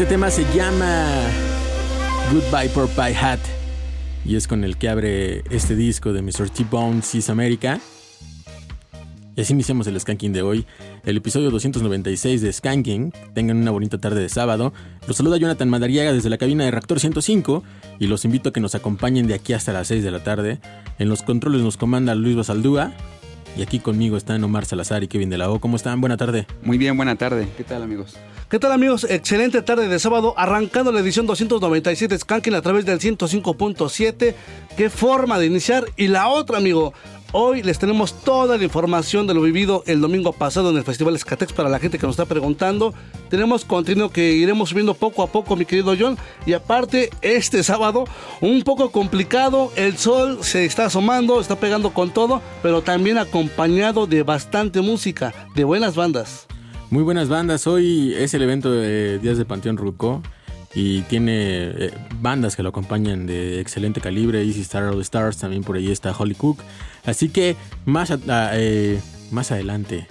Este tema se llama Goodbye Pie Hat y es con el que abre este disco de Mr. T-Bone Seas America. Y así iniciamos el Skanking de hoy, el episodio 296 de Skanking. Tengan una bonita tarde de sábado. Los saluda Jonathan Madariaga desde la cabina de Reactor 105 y los invito a que nos acompañen de aquí hasta las 6 de la tarde. En los controles nos comanda Luis Basaldúa y aquí conmigo están Omar Salazar y Kevin de la O. ¿Cómo están? Buena tarde. Muy bien, buena tarde. ¿Qué tal amigos? ¿Qué tal amigos? Excelente tarde de sábado, arrancando la edición 297 Skanking a través del 105.7. Qué forma de iniciar. Y la otra, amigo, Hoy les tenemos toda la información de lo vivido el domingo pasado en el Festival Escatex para la gente que nos está preguntando. Tenemos contenido que iremos subiendo poco a poco, mi querido John. Y aparte, este sábado, un poco complicado. El sol se está asomando, está pegando con todo, pero también acompañado de bastante música, de buenas bandas. Muy buenas bandas. Hoy es el evento de Días de Panteón Ruco y tiene eh, bandas que lo acompañan de excelente calibre. Easy Star All Stars, también por ahí está Holly Cook. Así que más, eh, más adelante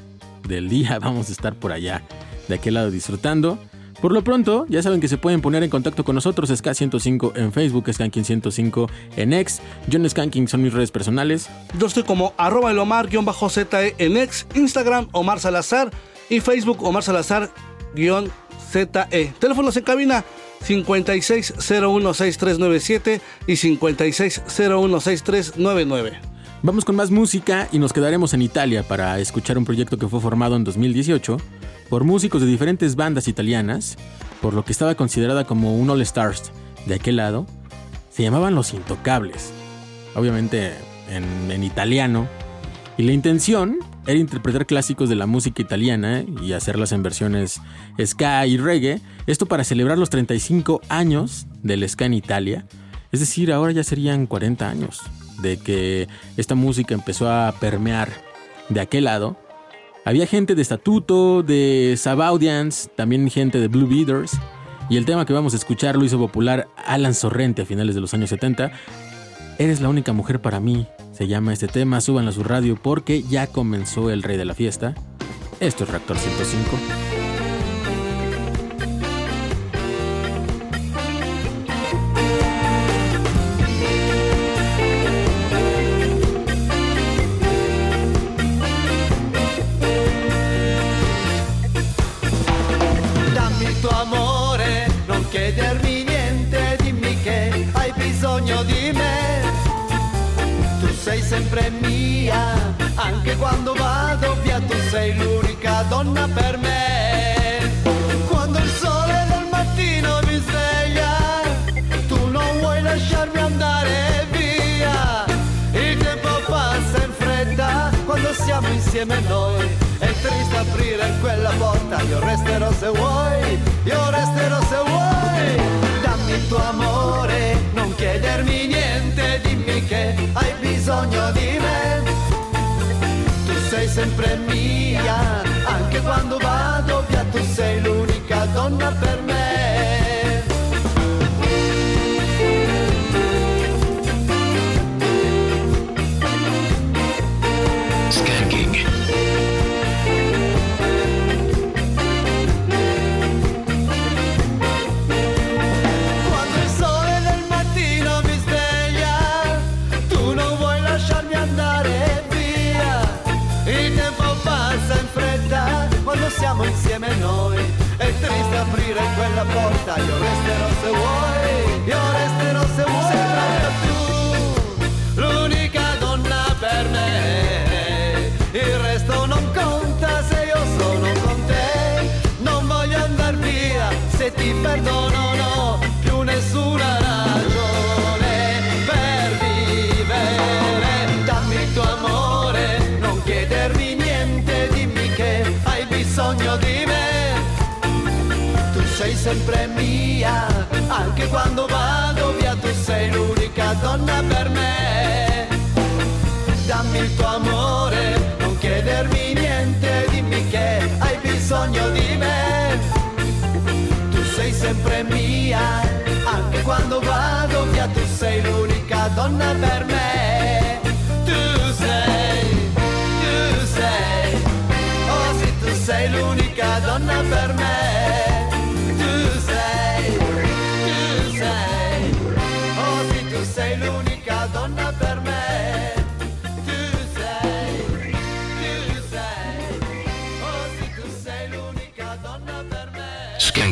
del día vamos a estar por allá, de aquel lado disfrutando. Por lo pronto, ya saben que se pueden poner en contacto con nosotros, Ska105 en Facebook, Skanking105 en X, John Skanking son mis redes personales. Yo estoy como arroba el Omar-ZE en X, Instagram Omar Salazar y Facebook Omar Salazar-ZE. Teléfonos en cabina 56016397 y 56016399. Vamos con más música y nos quedaremos en Italia para escuchar un proyecto que fue formado en 2018 por músicos de diferentes bandas italianas, por lo que estaba considerada como un All Stars de aquel lado. Se llamaban Los Intocables, obviamente en, en italiano, y la intención era interpretar clásicos de la música italiana y hacerlas en versiones ska y reggae, esto para celebrar los 35 años del ska en Italia, es decir, ahora ya serían 40 años de que esta música empezó a permear de aquel lado. Había gente de Estatuto, de Sabaudians, también gente de Blue Beaters, y el tema que vamos a escuchar lo hizo popular Alan Sorrente a finales de los años 70. Eres la única mujer para mí, se llama este tema, súbanlo a su radio porque ya comenzó el rey de la fiesta. Esto es Reactor 105. Aprire quella porta, io resterò se vuoi, io resterò se vuoi. Dammi il tuo amore, non chiedermi niente, dimmi che hai bisogno di me. Tu sei sempre mia, anche quando vado via, tu sei l'unica donna per me. Se ti perdono no Più nessuna ragione Per vivere Dammi il tuo amore Non chiedermi niente Dimmi che bisogno di me. Tu sei sempre mia, anche quando vado via, tu sei l'unica donna per me. Dammi il tuo amore, non chiedermi niente, dimmi che hai bisogno di me. Sempre mia, anche quando vado via, tu sei l'unica donna per me.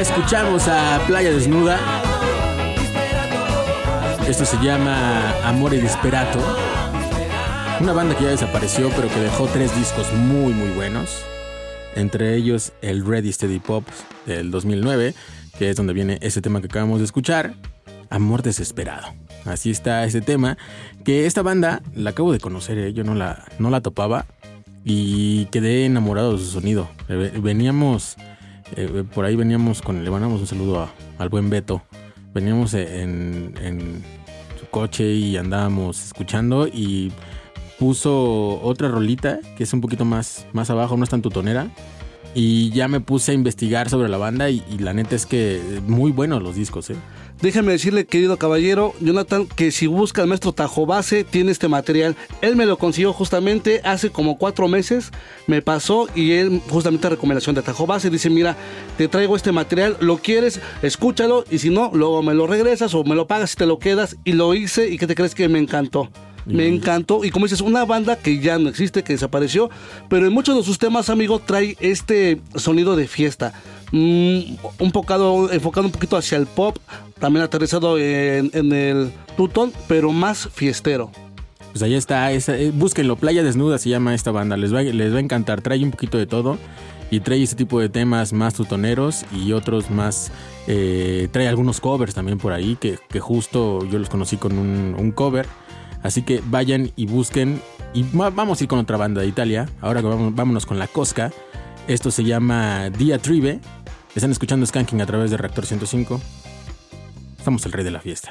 Escuchamos a Playa Desnuda. Esto se llama Amore Disperato. Una banda que ya desapareció, pero que dejó tres discos muy, muy buenos. Entre ellos el Ready Steady Pop del 2009, que es donde viene ese tema que acabamos de escuchar. Amor Desesperado. Así está ese tema. Que esta banda la acabo de conocer, ¿eh? yo no la, no la topaba. Y quedé enamorado de su sonido. Eh, Veníamos, eh, por ahí veníamos con, le mandamos un saludo a- al buen Beto. Veníamos en, en su coche y andábamos escuchando y puso otra rolita que es un poquito más, más abajo, no es tan tutonera. Y ya me puse a investigar sobre la banda y, y la neta es que muy buenos los discos, ¿eh? Déjame decirle, querido caballero, Jonathan, que si busca al maestro Tajobase, tiene este material. Él me lo consiguió justamente hace como cuatro meses, me pasó y él justamente recomendación de Tajobase dice, mira, te traigo este material, lo quieres, escúchalo y si no, luego me lo regresas o me lo pagas y te lo quedas y lo hice y que te crees que me encantó. Me encantó. Y como dices, una banda que ya no existe, que desapareció, pero en muchos de sus temas, amigo, trae este sonido de fiesta. Mm, un poco enfocado un poquito hacia el pop, también aterrizado en, en el tutón, pero más fiestero. Pues ahí está, esa- eh, búsquenlo, Playa Desnuda se llama esta banda, les va, les va a encantar, trae un poquito de todo y trae ese tipo de temas más tutoneros y otros más, eh, trae algunos covers también por ahí, que, que justo yo los conocí con un, un cover, así que vayan y busquen. Y va- vamos a ir con otra banda de Italia, ahora vámonos con la Cosca, esto se llama Diatribe, están escuchando Skanking a través de Reactor 105, estamos el rey de la fiesta.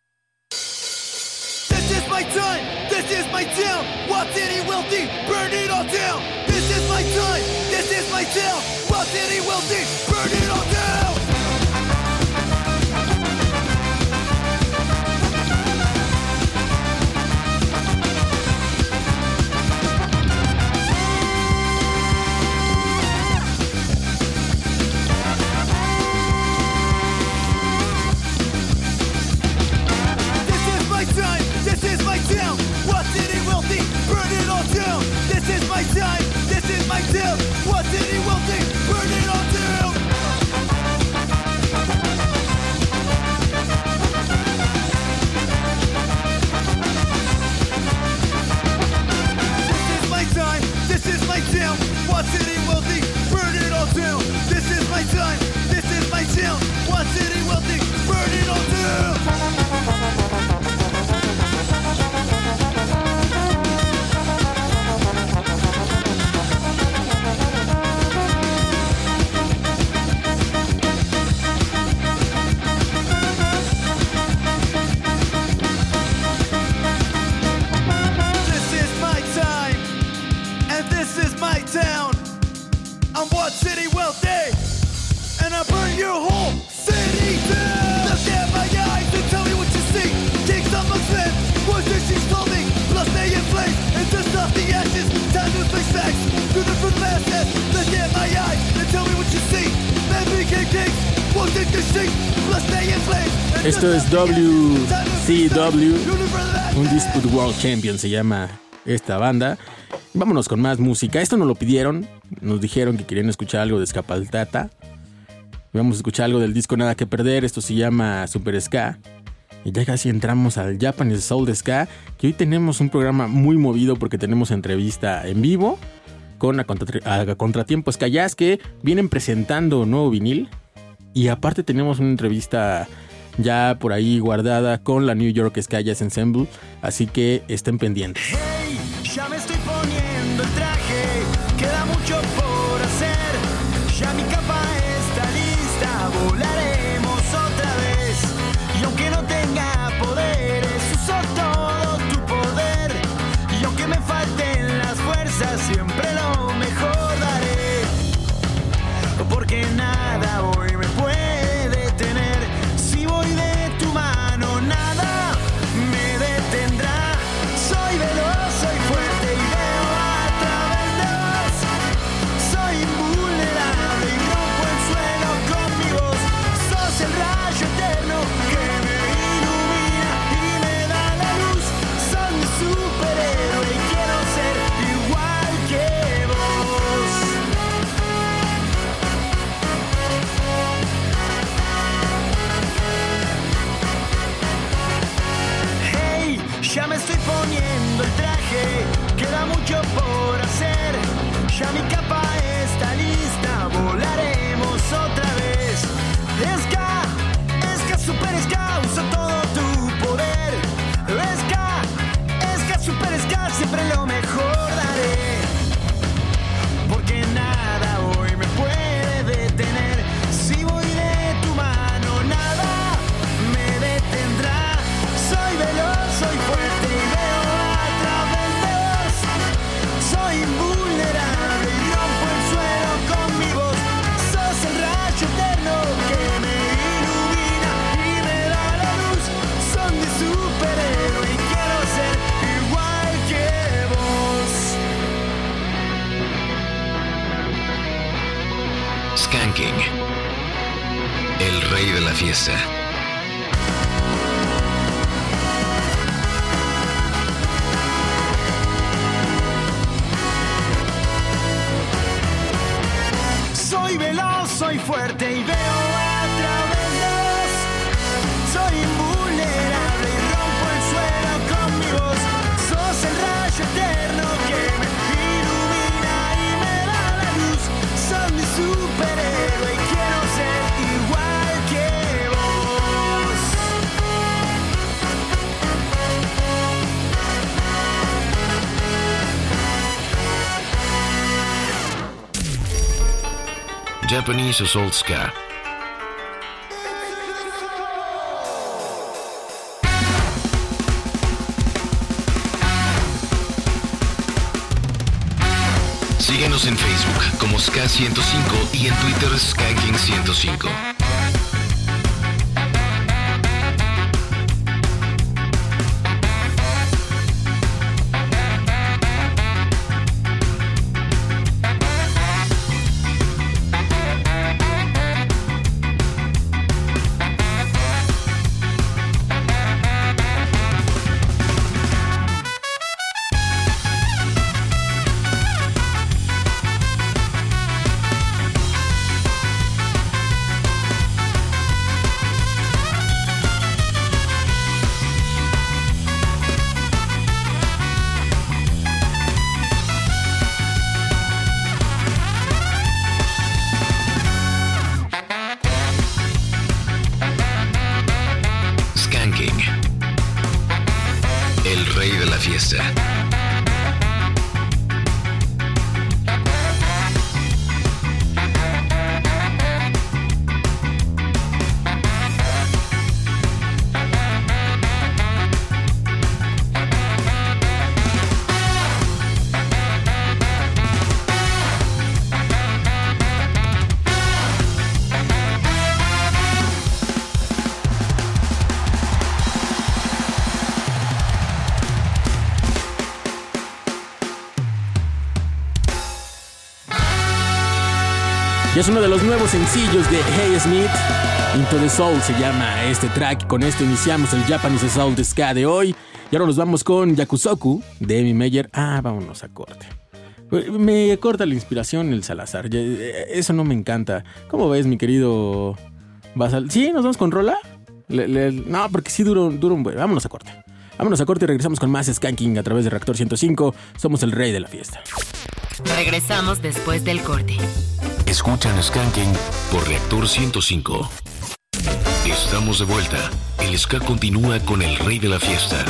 WCW, un Dispute World Champion se llama esta banda. Vámonos con más música. Esto nos lo pidieron, nos dijeron que querían escuchar algo de Escapaltata. Vamos a escuchar algo del disco Nada que Perder, esto se llama Super Ska. Y ya casi entramos al Japanese Soul Ska, que hoy tenemos un programa muy movido porque tenemos entrevista en vivo con a, Contratiempo Ska Jazz que vienen presentando nuevo vinil. Y aparte tenemos una entrevista ya por ahí guardada con la New York Sky Ensemble, así que estén pendientes. Síguenos en Facebook como Ska105 y en Twitter SkaKing105. Es uno de los nuevos sencillos de Hey Smith. Into the Soul se llama este track. Con esto iniciamos el Japanese Soul de Ska de hoy. Y ahora nos vamos con Yakusoku de Amy Meyer. Ah, vámonos a corte. Me corta la inspiración el Salazar. Eh, eso no me encanta. ¿Cómo ves, mi querido Basal? ¿Sí? ¿Nos vamos con Rola? No, porque sí duro, duro un buen. Vámonos a corte. Vámonos a corte y regresamos con más Skanking a través de Reactor 105. Somos el rey de la fiesta. Regresamos después del corte. Escuchan Skanking por Reactor 105. Estamos de vuelta. El ska continúa con el rey de la fiesta,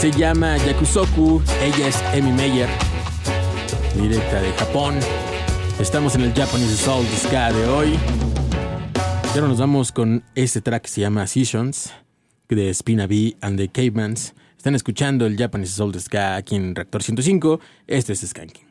Se llama Yakusoku, ella es Emi Meyer, directa de Japón. Estamos en el Japanese Soul Ska de hoy. Y ahora nos vamos con este track que se llama Seasons, de Spina B and the Cavemans. Están escuchando el Japanese Soul Ska aquí en Reactor 105. Este es Skanking.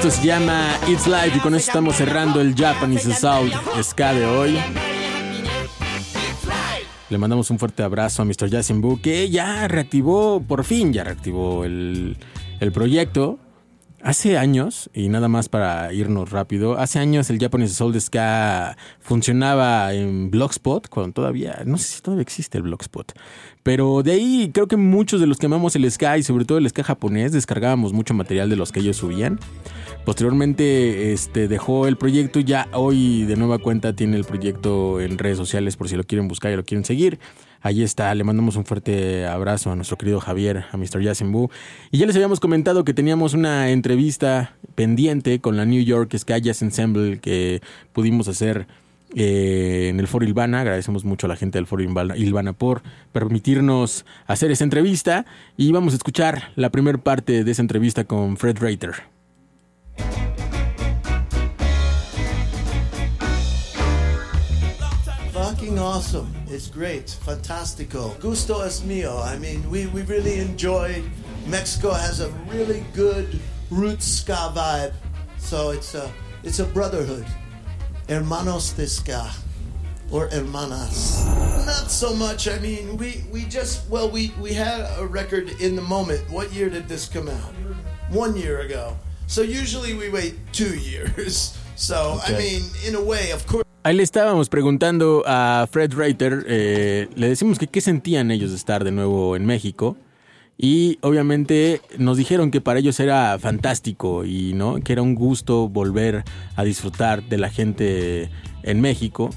Esto se llama It's Life y con eso estamos cerrando el Japanese Sound Ska de hoy. Le mandamos un fuerte abrazo a Mr. Jason Boo que ya reactivó, por fin ya reactivó el, el proyecto. Hace años, y nada más para irnos rápido, hace años el Japanese Soul Ska funcionaba en Blogspot, cuando todavía, no sé si todavía existe el Blogspot, pero de ahí creo que muchos de los que amamos el Ska y sobre todo el Ska japonés descargábamos mucho material de los que ellos subían. Posteriormente este, dejó el proyecto ya hoy de nueva cuenta tiene el proyecto en redes sociales por si lo quieren buscar y lo quieren seguir. Ahí está, le mandamos un fuerte abrazo a nuestro querido Javier, a Mr. Yasenbu. Y ya les habíamos comentado que teníamos una entrevista pendiente con la New York Ska Jazz Ensemble que pudimos hacer eh, en el Foro Ilvana. Agradecemos mucho a la gente del Foro Ilvana por permitirnos hacer esa entrevista. Y vamos a escuchar la primera parte de esa entrevista con Fred Reiter. Fucking awesome. It's great. Fantastico. Gusto es mío. I mean, we, we really enjoy. Mexico has a really good roots ska vibe. So it's a, it's a brotherhood. Hermanos de ska. Or hermanas. Not so much. I mean, we, we just, well, we, we had a record in the moment. What year did this come out? One year ago. So usually we wait two years. So, I mean, in a way, of course. Ahí le estábamos preguntando a Fred Reiter, eh, le decimos que qué sentían ellos de estar de nuevo en México. Y obviamente nos dijeron que para ellos era fantástico y no que era un gusto volver a disfrutar de la gente en México,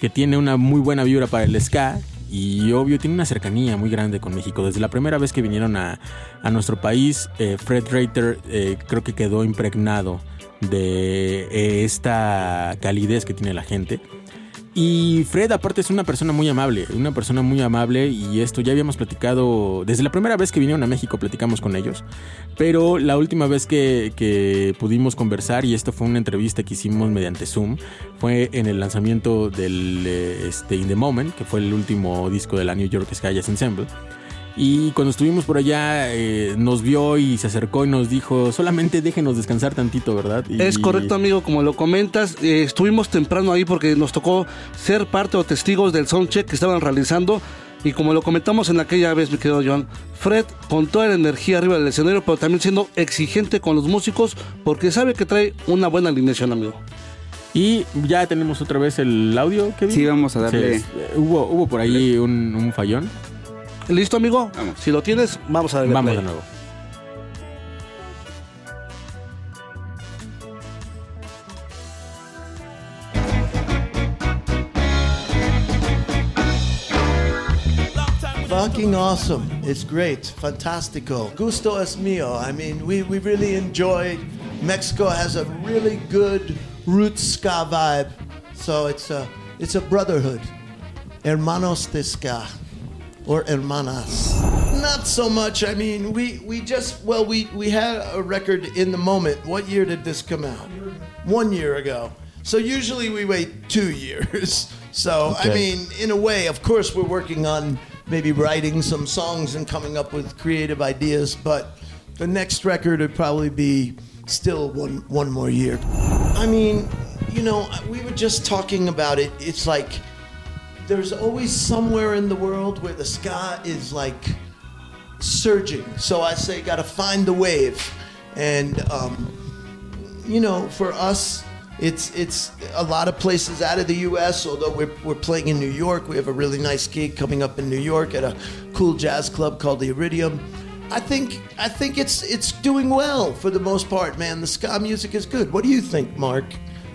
que tiene una muy buena vibra para el ska y obvio tiene una cercanía muy grande con México. Desde la primera vez que vinieron a, a nuestro país, eh, Fred Reiter eh, creo que quedó impregnado de eh, esta calidez que tiene la gente. Y Fred aparte es una persona muy amable, una persona muy amable y esto ya habíamos platicado, desde la primera vez que vinieron a México platicamos con ellos, pero la última vez que, que pudimos conversar, y esto fue una entrevista que hicimos mediante Zoom, fue en el lanzamiento del eh, este, In The Moment, que fue el último disco de la New York Sky Ensemble. Y cuando estuvimos por allá, eh, nos vio y se acercó y nos dijo, solamente déjenos descansar tantito, ¿verdad? Y- Es correcto, amigo, como lo comentas. eh, estuvimos temprano ahí porque nos tocó ser parte o testigos del soundcheck que estaban realizando. Y como lo comentamos en aquella vez, mi querido John, Fred con toda la energía arriba del escenario, pero también siendo exigente con los músicos porque sabe que trae una buena alineación, amigo. Y ya tenemos otra vez el audio, Kevin. Sí, vamos a darle. Sí, eh, hubo, hubo por ahí un, un fallón. ¿Listo, amigo? Vamos. Si lo tienes, vamos a darle Vamos play. de nuevo. Fucking awesome. It's great. Fantastico. Gusto es mío. I mean, we, we really enjoy. Mexico has a really good roots ska vibe. So it's a, it's a brotherhood. Hermanos de ska. Or hermanas. Not so much. I mean, we, we just, well, we, we had a record in the moment. What year did this come out? One year ago. So usually we wait two years. So, I mean, in a way, of course, we're working on maybe writing some songs and coming up with creative ideas, but the next record would probably be still one, one more year. I mean, you know, we were just talking about it. It's like there's always somewhere in the world where the ska is like surging. So I say, gotta find the wave. And, um, you know, for us, it's it's a lot of places out of the U.S. Although we're, we're playing in New York, we have a really nice gig coming up in New York at a cool jazz club called the Iridium. I think I think it's it's doing well for the most part, man. The ska music is good. What do you think, Mark,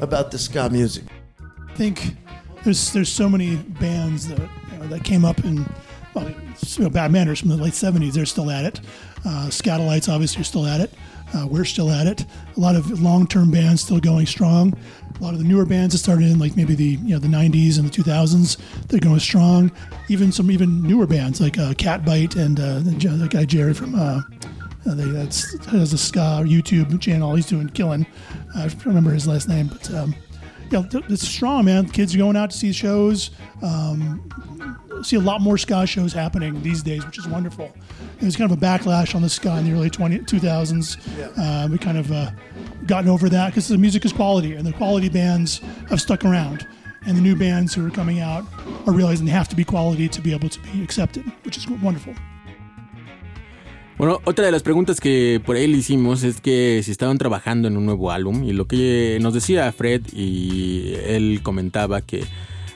about the ska music? I think there's there's so many bands that that came up in well, you know, Bad Manners from the late '70s. They're still at it. Uh, Scatolites obviously are still at it. Uh, we're still at it. A lot of long-term bands still going strong. A lot of the newer bands that started in like maybe the you know the '90s and the 2000s, they're going strong. Even some even newer bands like uh, Catbite and uh, the, guy Jerry from uh, uh, they, that's has a ska YouTube channel. He's doing killing. I don't remember his last name, but um, yeah, th- it's strong, man. Kids are going out to see shows. Um, see a lot more ska shows happening these days, which is wonderful. It was kind of a backlash on the ska in the early 20, 2000s. Uh, we kind of uh, gotten over that because the music is quality, and the quality bands have stuck around. And the new bands who are coming out are realizing they have to be quality to be able to be accepted, which is wonderful. Bueno, otra de las preguntas que por ahí le hicimos es que si estaban trabajando en un nuevo álbum y lo que nos decía Fred y él comentaba que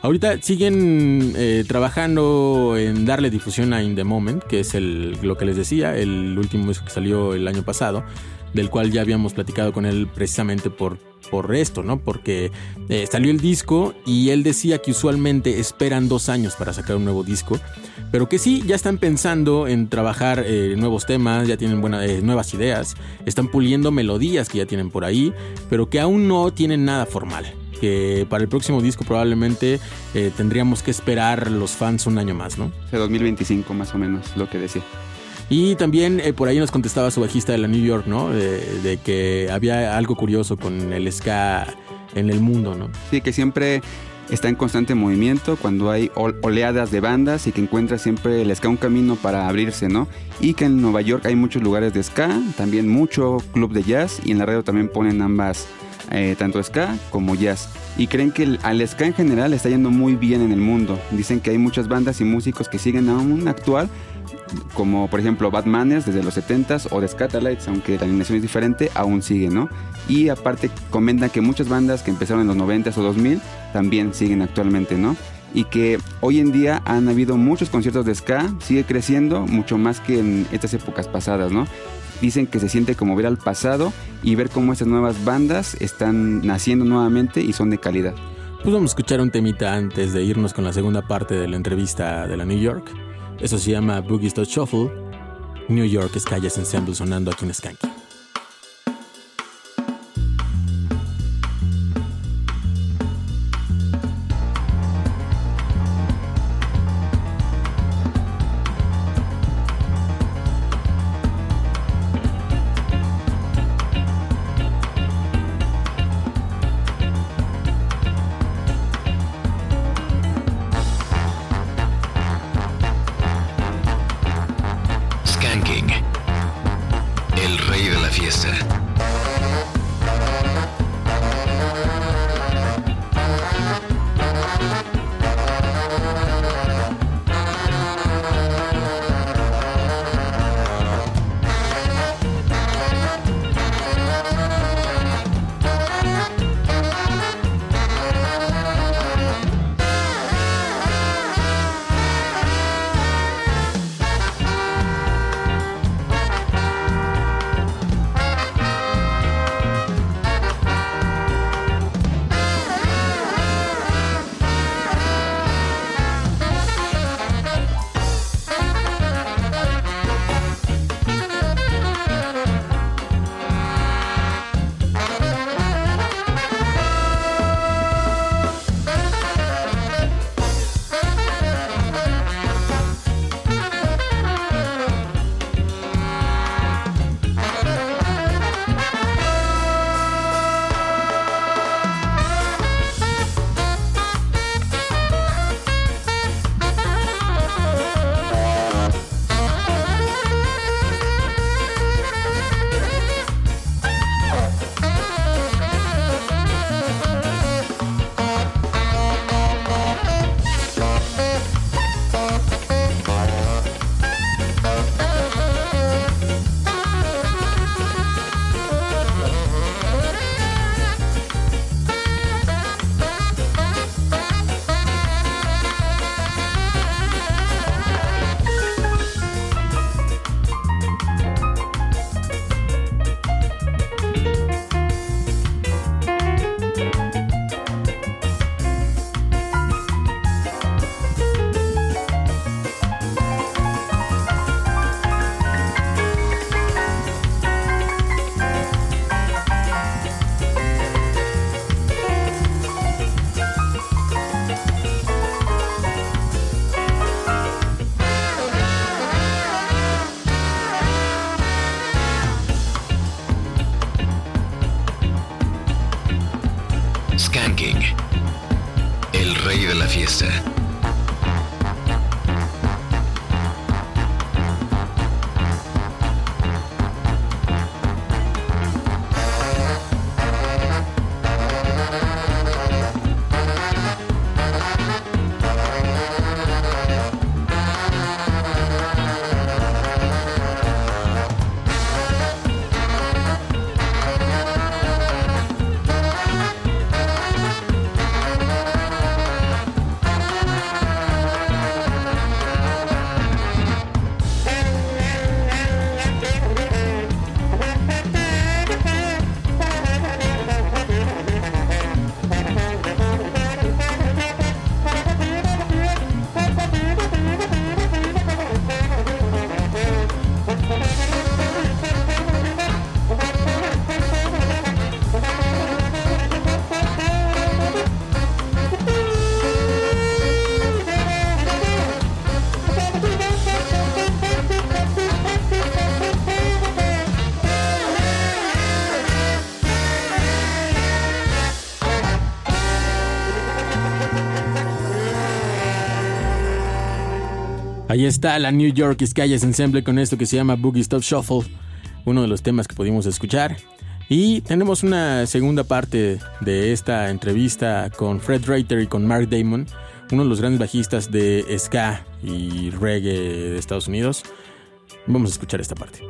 ahorita siguen eh, trabajando en darle difusión a In The Moment, que es el, lo que les decía, el último disco que salió el año pasado, del cual ya habíamos platicado con él precisamente por, por esto, ¿no? Porque eh, salió el disco y él decía que usualmente esperan dos años para sacar un nuevo disco, pero que sí, ya están pensando en trabajar eh, nuevos temas, ya tienen buenas eh, nuevas ideas, están puliendo melodías que ya tienen por ahí, pero que aún no tienen nada formal. Que para el próximo disco probablemente eh, tendríamos que esperar los fans un año más, ¿no? De 2025 más o menos, lo que decía. Y también eh, por ahí nos contestaba su bajista de la New York, ¿no? De, de que había algo curioso con el ska en el mundo, ¿no? Sí, que siempre está en constante movimiento cuando hay ol- oleadas de bandas y que encuentra siempre el ska un camino para abrirse, ¿no? Y que en Nueva York hay muchos lugares de ska, también mucho club de jazz y en la radio también ponen ambas, eh, tanto ska como jazz. Y creen que el- al ska en general está yendo muy bien en el mundo. Dicen que hay muchas bandas y músicos que siguen aún actual, como por ejemplo Bad Manners desde los 70s o The Scatolites, aunque la alineación es diferente, aún sigue, ¿no? Y aparte comentan que muchas bandas que empezaron en los 90s o 2000 también siguen actualmente, ¿no? Y que hoy en día han habido muchos conciertos de ska, sigue creciendo mucho más que en estas épocas pasadas, ¿no? Dicen que se siente como ver al pasado y ver cómo estas nuevas bandas están naciendo nuevamente y son de calidad. Pues vamos a escuchar un temita antes de irnos con la segunda parte de la entrevista de la New York. Eso se llama Boogie Shuffle. New York es Calles Ensemble sonando aquí en Skanky. Ahí está la New York Calles Ensemble con esto que se llama Boogie Stop Shuffle, uno de los temas que pudimos escuchar. Y tenemos una segunda parte de esta entrevista con Fred Reiter y con Mark Damon, uno de los grandes bajistas de ska y reggae de Estados Unidos. Vamos a escuchar esta parte.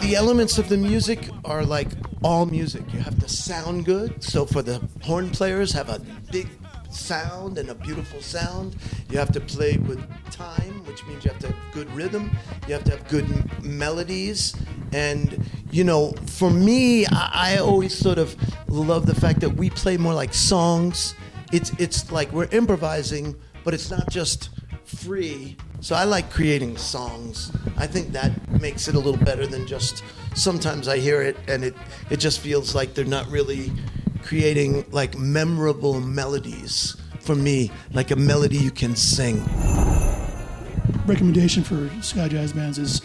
the elements of the music are like all music. You have to sound good. So for the horn players, have a big sound and a beautiful sound. You have to play with time, which means you have to have good rhythm. You have to have good m- melodies. And, you know, for me, I, I always sort of love the fact that we play more like songs. It's, it's like we're improvising, but it's not just free. So I like creating songs. I think that makes it a little better than just sometimes I hear it and it, it just feels like they're not really creating like memorable melodies for me, like a melody you can sing. recommendation for Sky Jazz bands is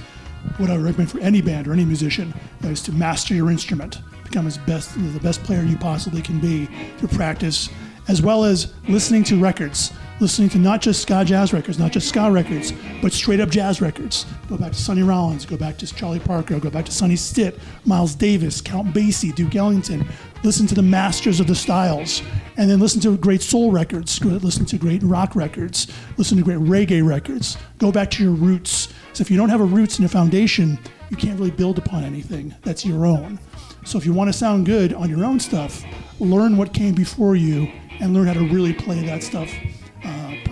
what I would recommend for any band or any musician is to master your instrument, become as best the best player you possibly can be through practice, as well as listening to records, listening to not just ska jazz records, not just ska records, but straight up jazz records. Go back to Sonny Rollins, go back to Charlie Parker, go back to Sonny Stitt, Miles Davis, Count Basie, Duke Ellington. Listen to the masters of the styles, and then listen to great soul records, listen to great rock records, listen to great reggae records. Go back to your roots. So if you don't have a roots and a foundation, you can't really build upon anything that's your own. So if you want to sound good on your own stuff, learn what came before you and learn how to really play that stuff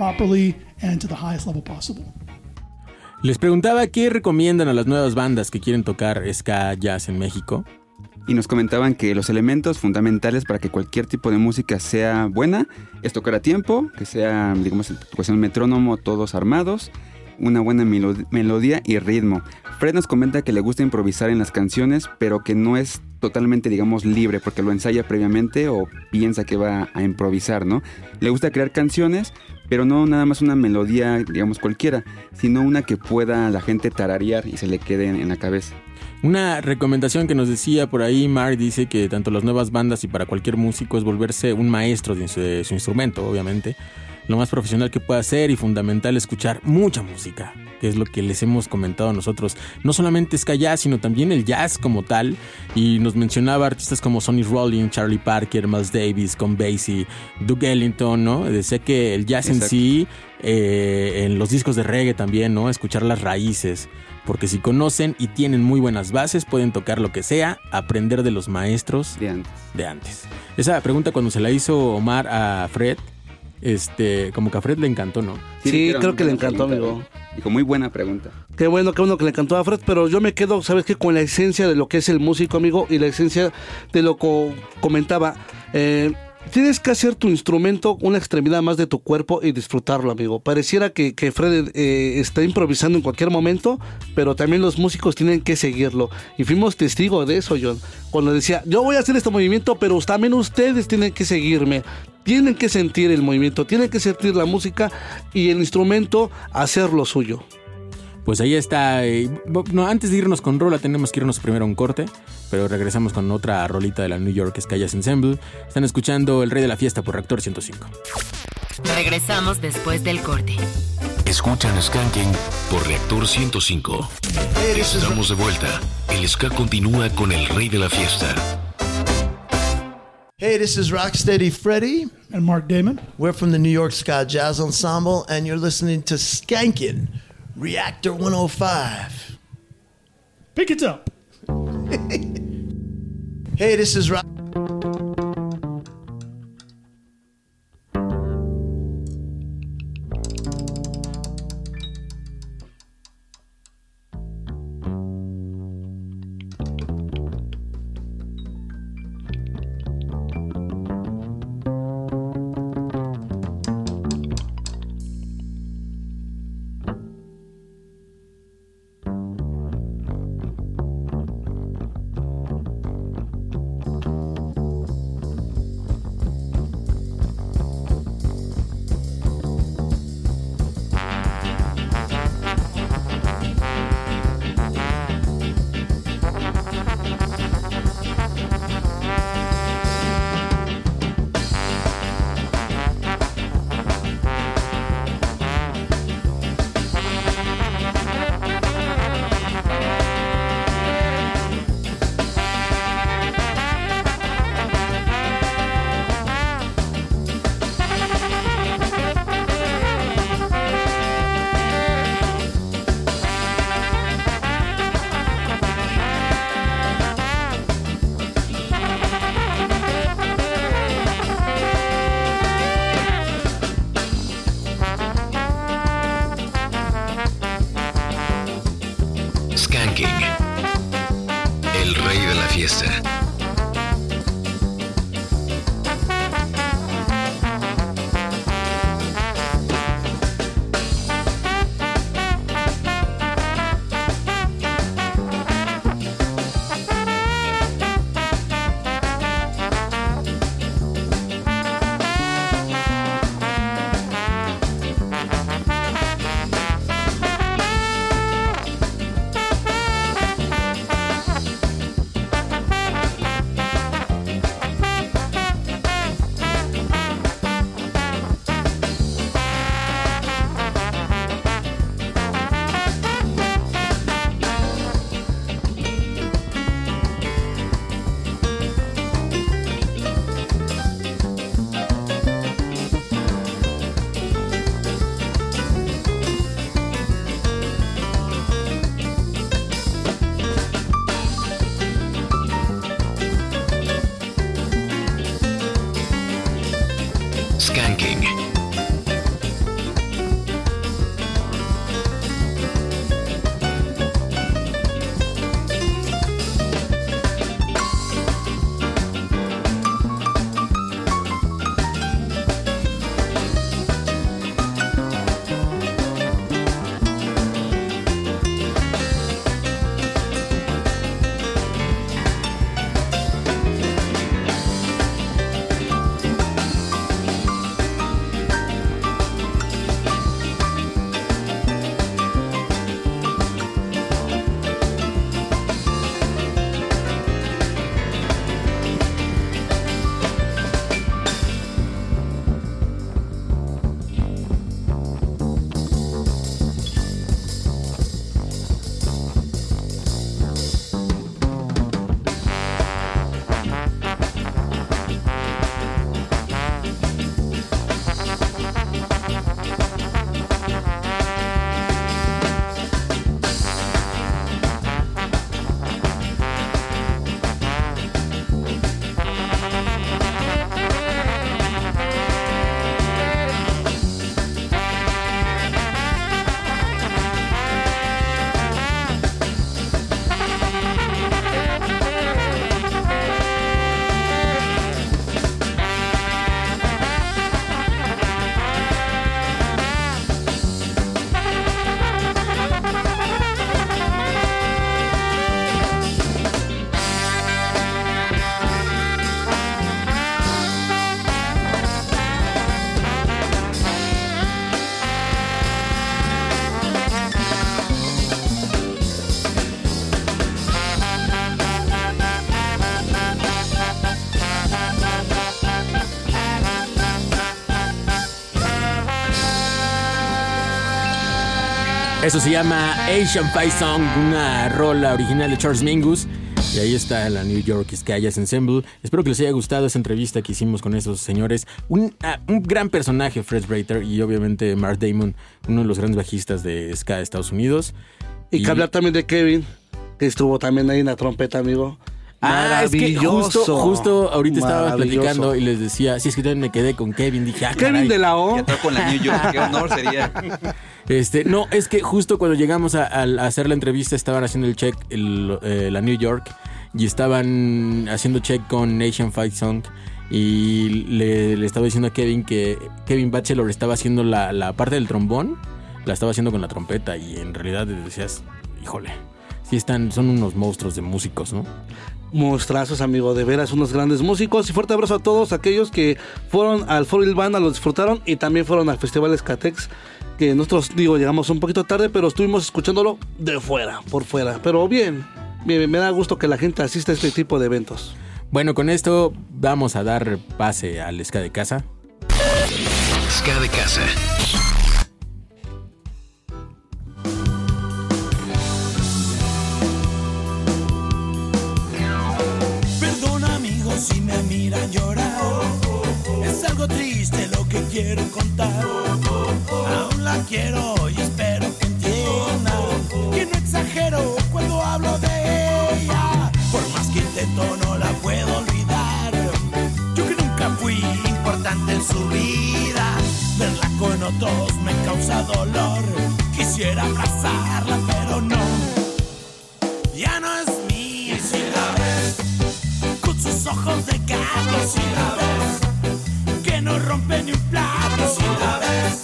properly and to the highest level possible. Les preguntaba qué recomiendan a las nuevas bandas que quieren tocar ska jazz en México. Y nos comentaban que los elementos fundamentales para que cualquier tipo de música sea buena es tocar a tiempo, que sea, digamos, cuestión metrónomo, todos armados, una buena melo- melodía y ritmo. Fred nos comenta que le gusta improvisar en las canciones, pero que no es totalmente, digamos, libre, porque lo ensaya previamente o piensa que va a improvisar, ¿no? Le gusta crear canciones, pero no nada más una melodía, digamos, cualquiera, sino una que pueda la gente tararear y se le quede en- la cabeza. Una recomendación que nos decía por ahí, Mark dice que tanto las nuevas bandas y para cualquier músico es volverse un maestro de su, de su instrumento, obviamente. Lo más profesional que pueda ser y fundamental escuchar mucha música, que es lo que les hemos comentado a nosotros. No solamente ska jazz, sino también el jazz como tal. Y nos mencionaba artistas como Sonny Rollins, Charlie Parker, Miles Davis, Con Basie, Duke Ellington, ¿no? Decía que el jazz en sí, eh, en los discos de reggae también, ¿no? Escuchar las raíces. Porque si conocen y tienen muy buenas bases, pueden tocar lo que sea, aprender de los maestros De antes. de antes. Esa pregunta cuando se la hizo Omar a Fred, este, como que a Fred le encantó, ¿no? Sí, creo que le encantó, pregunta, amigo. Dijo, muy buena pregunta. Qué bueno, qué bueno que le encantó a Fred, pero yo me quedo, ¿sabes qué? Con la esencia de lo que es el músico, amigo, y la esencia de lo que comentaba. Eh, tienes que hacer tu instrumento una extremidad más de tu cuerpo y disfrutarlo, amigo. Pareciera que, que Fred eh, está improvisando en cualquier momento, pero también los músicos tienen que seguirlo. Y fuimos testigos de eso, John. Cuando decía, yo voy a hacer este movimiento, pero también ustedes tienen que seguirme. Tienen que sentir el movimiento, tienen que sentir la música y el instrumento hacer lo suyo. Pues ahí está. eh, no, antes de irnos con rola, tenemos que irnos primero a un corte, pero regresamos con otra rolita de la New York Jazz Ensemble. Están escuchando El Rey de la Fiesta por Reactor 105. Regresamos después del corte. Escuchan Skanking por Reactor 105. Hey, this is Estamos de vuelta. El ska continúa con el rey de la fiesta. Hey, this is Rocksteady Freddie. And Mark Damon. We're from the New York Ska Jazz Ensemble, and you're listening to Skankin' Reactor 105. Pick it up. Hey, this is Rock. Eso se llama Asian Fight Song, una rola original de Charles Mingus. Y ahí está la New York Sky Jazz Ensemble. Espero que les haya gustado esa entrevista que hicimos con esos señores. Un, ah, gran personaje, Fred Breiter, y obviamente Mark Damon, uno de los grandes bajistas de Ska de Estados Unidos. Y, que hablar también de Kevin, que estuvo también ahí en la trompeta, amigo. Ah, es que justo, Maravilloso. justo ahorita estaba platicando y les decía, si es que también me quedé con Kevin, dije, ah, Kevin caray. de la O. Ya tocó con la New York, qué honor sería. Este, no, es que justo cuando llegamos a, a hacer la entrevista estaban haciendo el check, el, eh, la New York, y estaban haciendo check con Nation Fight Song. Y le, le estaba diciendo a Kevin que Kevin Bachelor estaba haciendo la, la parte del trombón, la estaba haciendo con la trompeta. Y en realidad decías, híjole, sí están, son unos monstruos de músicos, ¿no? Monstrazos, amigo, de veras, unos grandes músicos. Y fuerte abrazo a todos aquellos que fueron al Foro Il Banda, lo disfrutaron y también fueron al Festival Escatex. Que nosotros, digo, llegamos un poquito tarde, pero estuvimos escuchándolo de fuera, por fuera. Pero bien, bien, me da gusto que la gente asista a este tipo de eventos. Bueno, con esto vamos a dar pase al ska de casa. Ska de casa. Quiero contar. Aún la quiero y espero que entienda que no exagero cuando hablo de ella. Por más que intento no la puedo olvidar. Yo que nunca fui importante en su vida. Verla con otros me causa dolor. Quisiera abrazarla pero no. Ya no es mía. Y si la ves si la ves, rompe ni un plato, si la ves,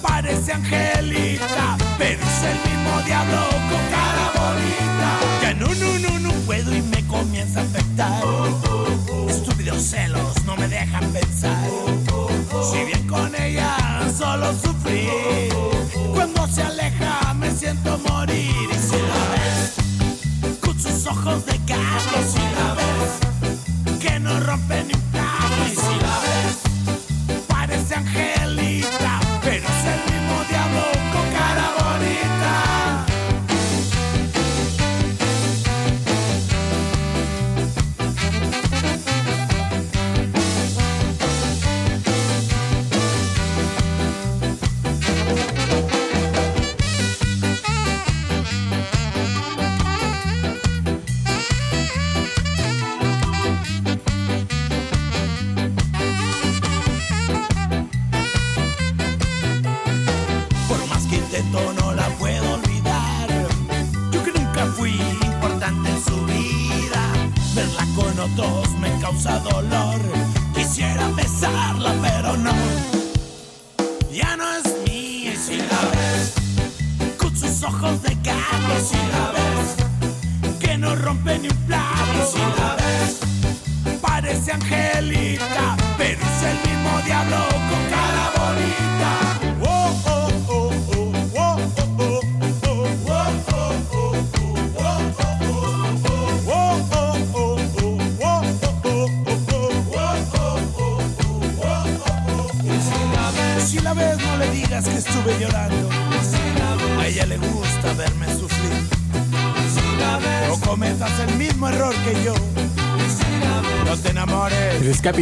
parece angelita, pero es el mismo diablo con cara bonita. Ya no, no, no, no puedo y me comienza a afectar. Estúpidos celos no me dejan pensar. Si bien con ella solo sufrí, cuando se aleja me siento morir. Y si la ves, con sus ojos de gato, si la ves, que no rompe ni parece otros me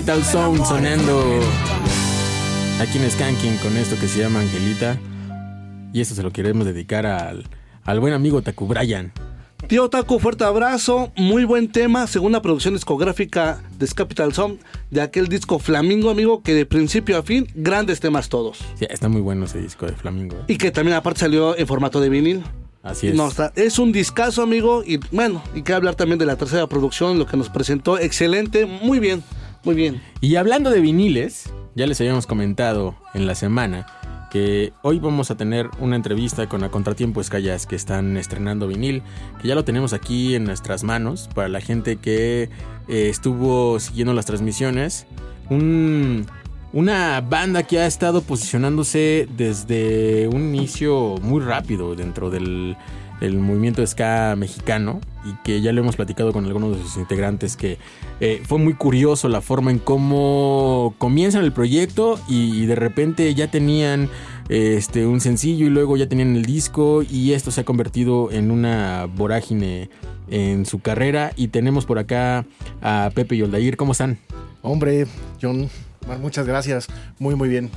Capital Sound sonando aquí en Skanking con esto que se llama Angelita. Y esto se lo queremos dedicar al, al buen amigo Taku Brian. Tío Taco, fuerte abrazo, muy buen tema, segunda producción discográfica de Capital Sound, de aquel disco Flamingo, amigo, que de principio a fin, grandes temas todos. Sí, está muy bueno ese disco de Flamingo. Y que también aparte salió en formato de vinil. Así es. No, está, es un discazo, amigo, y bueno, y que hablar también de la tercera producción, lo que nos presentó, excelente, muy bien, muy bien. Y hablando de viniles, ya les habíamos comentado en la semana que hoy vamos a tener una entrevista con la Contratiempo Escallas que están estrenando vinil, que ya lo tenemos aquí en nuestras manos para la gente que eh, estuvo siguiendo las transmisiones. Un- una banda que ha estado posicionándose desde un inicio muy rápido dentro del el movimiento ska mexicano y que ya lo hemos platicado con algunos de sus integrantes que eh, fue muy curioso la forma en cómo comienzan el proyecto y, de repente ya tenían este un sencillo y luego ya tenían el disco y esto se ha convertido en una vorágine en su carrera y tenemos por acá a Pepe y Oldair, ¿cómo están? Hombre, John, muchas gracias. Muy, muy bien.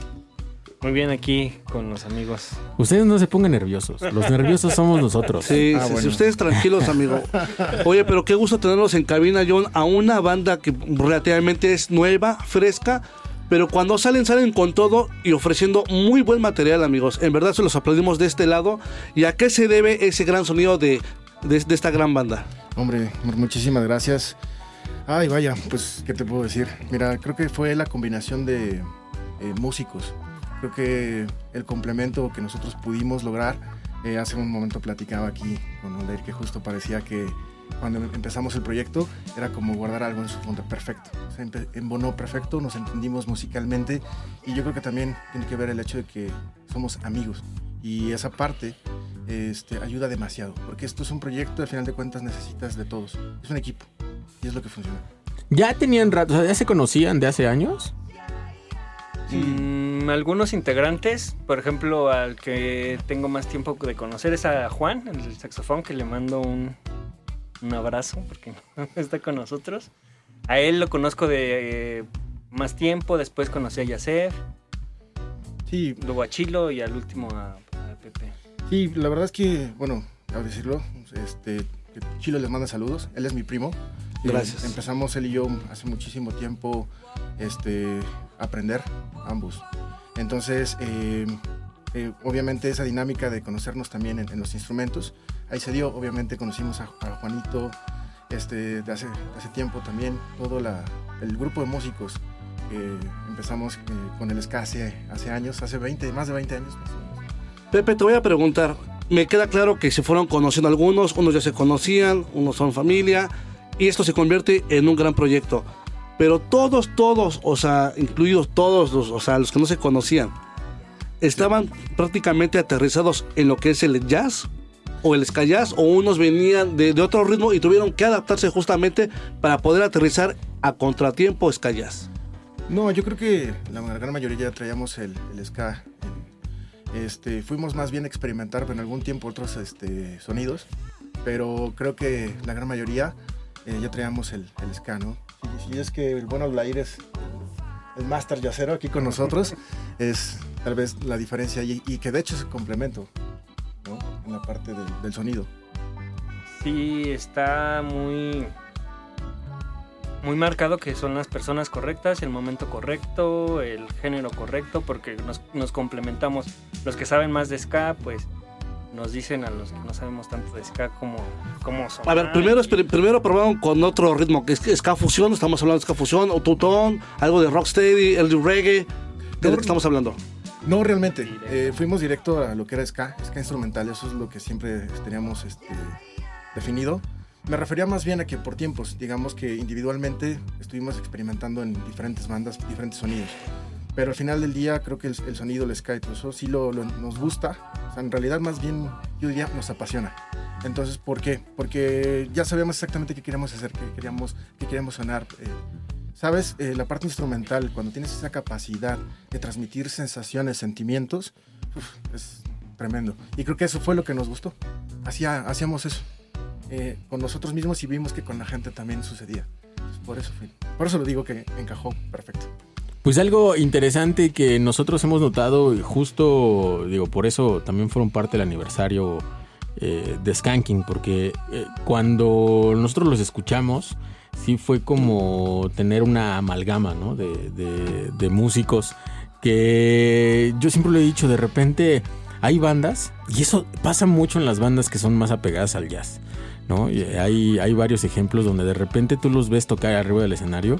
Muy bien aquí con los amigos. Ustedes no se pongan nerviosos, los nerviosos somos nosotros. Sí, Ah, sí, sí, ustedes tranquilos, amigo. Oye, pero qué gusto tenerlos en cabina, John, a una banda que relativamente es nueva, fresca, pero cuando salen, salen con todo y ofreciendo muy buen material, amigos. En verdad se los aplaudimos de este lado. ¿Y a qué se debe ese gran sonido de, de, de esta gran banda? Hombre, muchísimas gracias. Ay, vaya, pues, ¿qué te puedo decir? Mira, creo que fue la combinación de eh, músicos. Creo que el complemento que nosotros pudimos lograr, eh, hace un momento platicaba aquí con Aldair que justo parecía que cuando empezamos el proyecto era como guardar algo en su fondo perfecto. Empe- embonó perfecto, nos entendimos musicalmente y yo creo que también tiene que ver el hecho de que somos amigos y esa parte este, ayuda demasiado porque esto es un proyecto, al final de cuentas necesitas de todos. Es un equipo y es lo que funciona. Ya tenían rato, o sea, ya se conocían de hace años. Algunos integrantes, por ejemplo, al que tengo más tiempo de conocer es a Juan, el saxofón, que le mando un, un abrazo porque no está con nosotros. A él lo conozco de eh, más tiempo, después conocí a Yasef, Sí, luego a Chilo y al último a, a Pepe. Sí, la verdad es que, bueno, a decirlo, este, que Chilo les manda saludos. Él es mi primo. Gracias. Eh, empezamos él y yo hace muchísimo tiempo este, a aprender ambos. Entonces, eh, eh, obviamente esa dinámica de conocernos también en, los instrumentos, ahí se dio. Obviamente conocimos a, Juanito este, de hace, hace tiempo también, toda la, el grupo de músicos que empezamos eh, con el ska hace, hace años, hace 20, más de 20 años. Pepe, te voy a preguntar. Me queda claro que se fueron conociendo algunos, unos ya se conocían, unos son familia, y esto se convierte en un gran proyecto. Pero todos, todos, o sea, incluidos todos, los, o sea, los que no se conocían, estaban prácticamente aterrizados en lo que es el jazz o el ska jazz, o unos venían de, otro ritmo y tuvieron que adaptarse justamente para poder aterrizar a contratiempo ska jazz. No, yo creo que la gran mayoría ya traíamos el, el ska. Este, fuimos más bien a experimentar en algún tiempo otros este, sonidos, pero creo que la gran mayoría eh, ya traíamos el, el ska, ¿no? Y, y es que el bueno Blair es el máster yacero aquí con nosotros, es tal vez la diferencia y, y que de hecho es un complemento, ¿no? En la parte del, del sonido. Sí, está muy muy marcado que son las personas correctas, el momento correcto, el género correcto, porque nos, nos complementamos. Los que saben más de ska, pues nos dicen a los que no sabemos tanto de ska cómo, cómo son. A ver, primero, esper- primero probaron con otro ritmo, que es ska fusión, estamos hablando de ska fusión, o tutón, algo de rocksteady, el de reggae, ¿de lo que estamos hablando? No, realmente. Eh, fuimos directo a lo que era ska, ska instrumental. Eso es lo que siempre teníamos este, definido. Me refería más bien a que por tiempos, digamos que individualmente estuvimos experimentando en diferentes bandas, diferentes sonidos. Pero al final del día creo que el, el sonido, el todo eso sí lo, lo- nos gusta. O sea, en realidad más bien yo diría nos apasiona. Entonces, ¿por qué? Porque ya sabíamos exactamente qué queríamos hacer, qué queríamos, qué queríamos sonar. eh, Sabes, Eh, la parte instrumental, cuando tienes esa capacidad de transmitir sensaciones, sentimientos, uf, es tremendo. Y creo que eso fue lo que nos gustó. Hacía, hacíamos eso eh, con nosotros mismos y vimos que con la gente también sucedía. Entonces, por eso fue. Por eso lo digo que encajó perfecto. Pues algo interesante que nosotros hemos notado, justo, digo, por eso también fueron parte del aniversario eh, de Skanking, porque eh, cuando nosotros los escuchamos, sí fue como tener una amalgama. De, de- de músicos que yo siempre lo he dicho, de repente hay bandas, y eso pasa mucho en las bandas que son más apegadas al jazz. ¿no? Y hay, hay varios ejemplos donde de repente tú los ves tocar arriba del escenario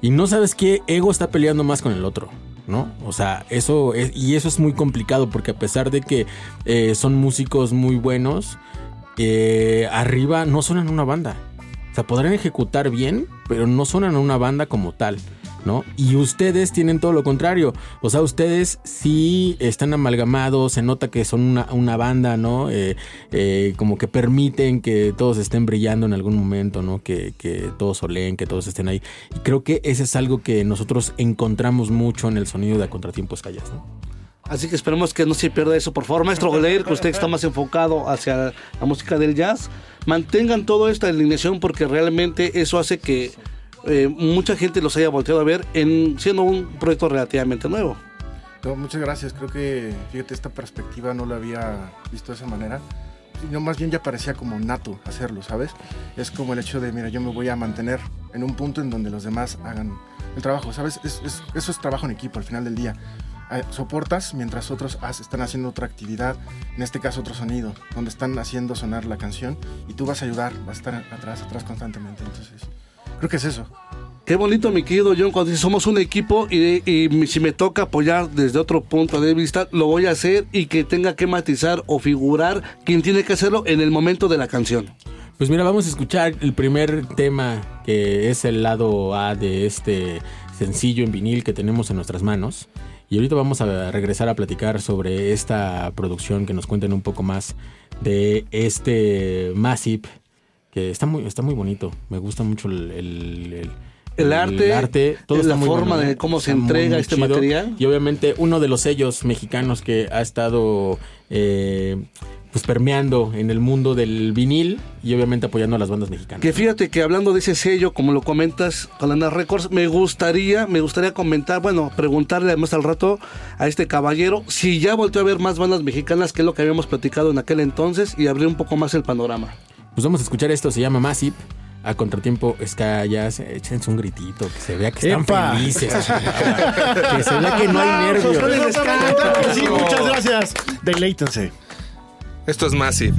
y no sabes qué ego está peleando más con el otro, ¿no? O sea, eso es, y eso es muy complicado porque a pesar de que eh, son músicos muy buenos, eh, arriba no suenan una banda. O sea, podrán ejecutar bien, pero no suenan una banda como tal. ¿No? Y ustedes tienen todo lo contrario. O sea, ustedes sí están amalgamados, se nota que son una, banda, ¿no? Eh, eh, como que permiten que todos estén brillando en algún momento, ¿no? Que, todos soleen, que todos estén ahí. Y creo que ese es algo que nosotros encontramos mucho en el sonido de A Contratiempo Callas. Así que esperemos que no se pierda eso. Por favor, maestro Goleir, que usted está más enfocado hacia la música del jazz, mantengan toda esta alineación porque realmente eso hace que eh, mucha gente los haya volteado a ver en siendo un proyecto relativamente nuevo. No, muchas gracias. Creo que, fíjate, esta perspectiva no la había visto de esa manera. No, más bien ya parecía como nato hacerlo, ¿sabes? Es como el hecho de, mira, yo me voy a mantener en un punto en donde los demás hagan el trabajo, ¿sabes? Es- es- eso es trabajo en equipo al final del día. Ah, Soportas mientras otros están haciendo otra actividad, en este caso otro sonido, donde están haciendo sonar la canción y tú vas a ayudar, vas a estar atrás, atrás constantemente. Entonces, creo que es eso. Qué bonito, mi querido John, cuando dice somos un equipo y, y si me toca apoyar desde otro punto de vista, lo voy a hacer y que tenga que matizar o figurar quien tiene que hacerlo en el momento de la canción. Pues mira, vamos a escuchar el primer tema que es el lado A de este sencillo en vinil que tenemos en nuestras manos. Y ahorita vamos a regresar a platicar sobre esta producción, que nos cuenten un poco más de este Massive, que está muy, está muy bonito. Me gusta mucho el, el- el- El arte, todo la está muy forma bueno, de cómo se entrega este chido. material. Y obviamente uno de los sellos mexicanos que ha estado eh, pues permeando en el mundo del vinil y obviamente apoyando a las bandas mexicanas. Que fíjate que hablando de ese sello, como lo comentas con Lana Records, me gustaría, me gustaría comentar, bueno, preguntarle además al rato a este caballero si ya volteó a ver más bandas mexicanas que es lo que habíamos platicado en aquel entonces y abrir un poco más el panorama. Pues vamos a escuchar esto, se llama Massive. A contratiempo, Ska Jazz, échense un gritito, que se vea que están ¡Epa! felices. que se vea que no hay nervios. Sí, muchas gracias. Deleítense. Esto es Massive.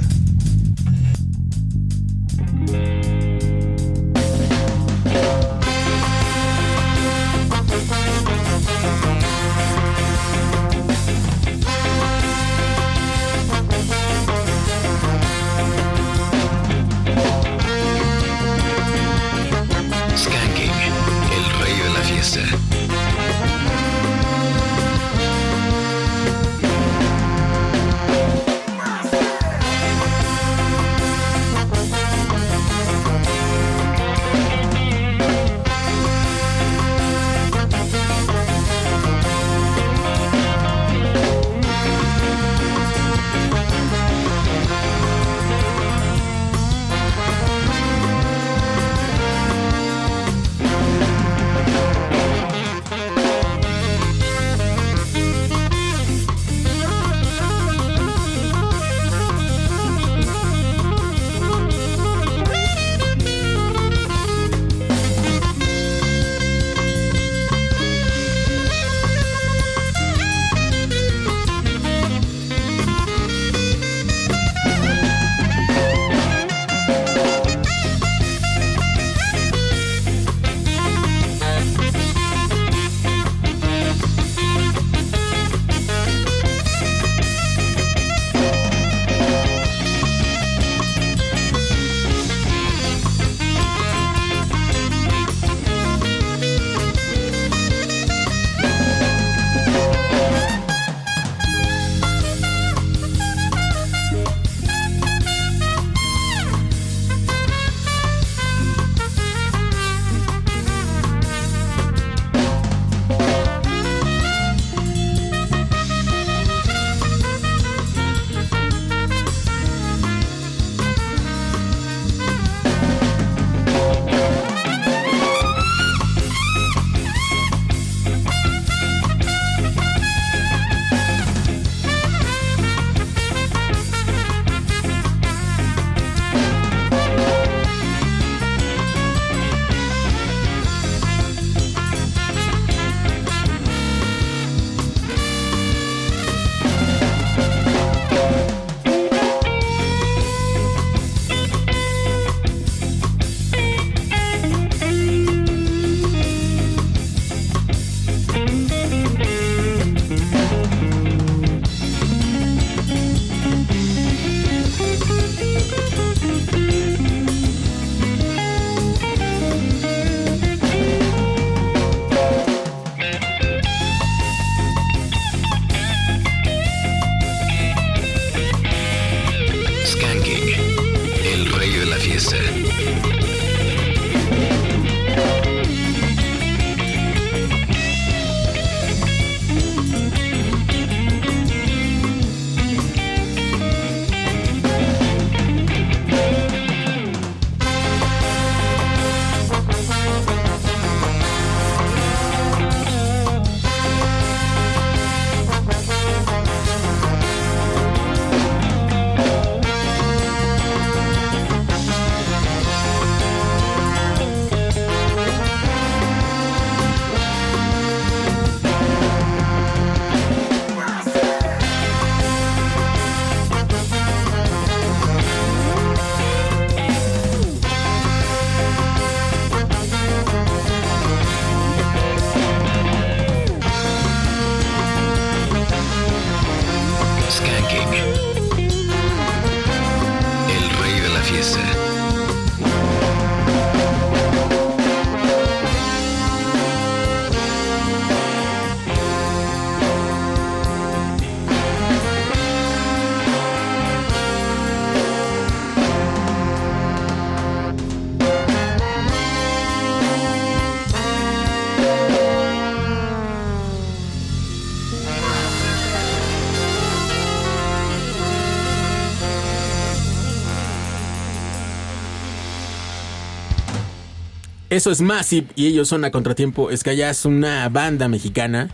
Eso es Massive y ellos son a contratiempo. Es que ya es una banda mexicana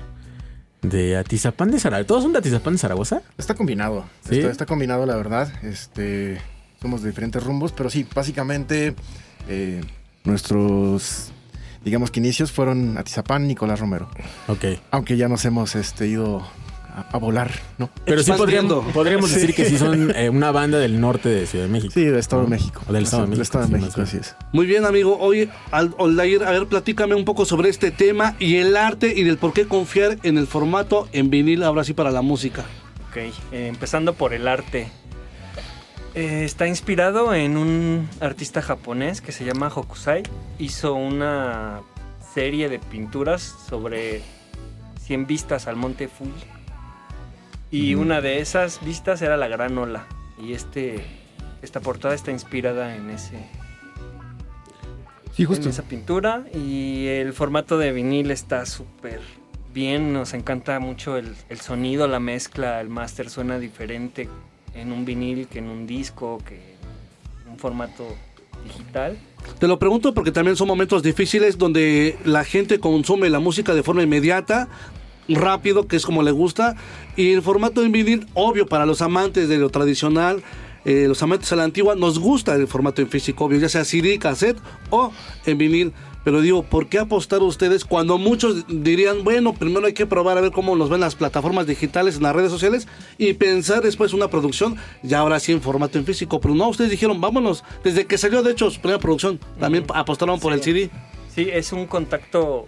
de Atizapán de Zaragoza. ¿Todos son de Atizapán de Zaragoza? Está combinado. ¿Sí? Está, está combinado, la verdad. Este, somos de diferentes rumbos, pero sí, básicamente eh, nuestros, digamos que inicios fueron Atizapán, Nicolás Romero. Ok. Aunque ya nos hemos este, ido a, a volar, ¿no? Pero sí podríamos, podríamos decir Sí. que sí son eh, una banda del norte de Ciudad de México. Sí, del Estado de. México. O del Estado de Del México. Estado de sí, México, así es. Muy bien, amigo. Oye, Al- Aldair, a ver, platícame un poco sobre este tema y el arte y del por qué confiar en el formato en vinil, ahora sí para la música. Ok, eh, empezando por el arte. Eh, está inspirado en un artista japonés que se llama Hokusai. Hizo una serie de pinturas sobre 100 vistas al monte Fuji. Y una de esas vistas era la Gran Ola. Y este, esta portada está inspirada en ese, Sí, en esa pintura. Y el formato de vinil está súper bien, nos encanta mucho el, el sonido, la mezcla, el máster suena diferente en un vinil que en un disco, que en un formato digital. Te lo pregunto porque también son momentos difíciles donde la gente consume la música de forma inmediata, rápido, que es como le gusta, y el formato en vinil, obvio, para los amantes de lo tradicional, eh, los amantes a la antigua, nos gusta el formato en físico, obvio, ya sea CD, cassette o en vinil. Pero digo, ¿por qué apostar ustedes cuando muchos dirían, bueno, primero hay que probar a ver cómo nos ven las plataformas digitales en las redes sociales y pensar después una producción, ya ahora sí en formato en físico? Pero no, ustedes dijeron, vámonos, desde que salió de hecho su primera producción, también apostaron por el CD. Sí, es un contacto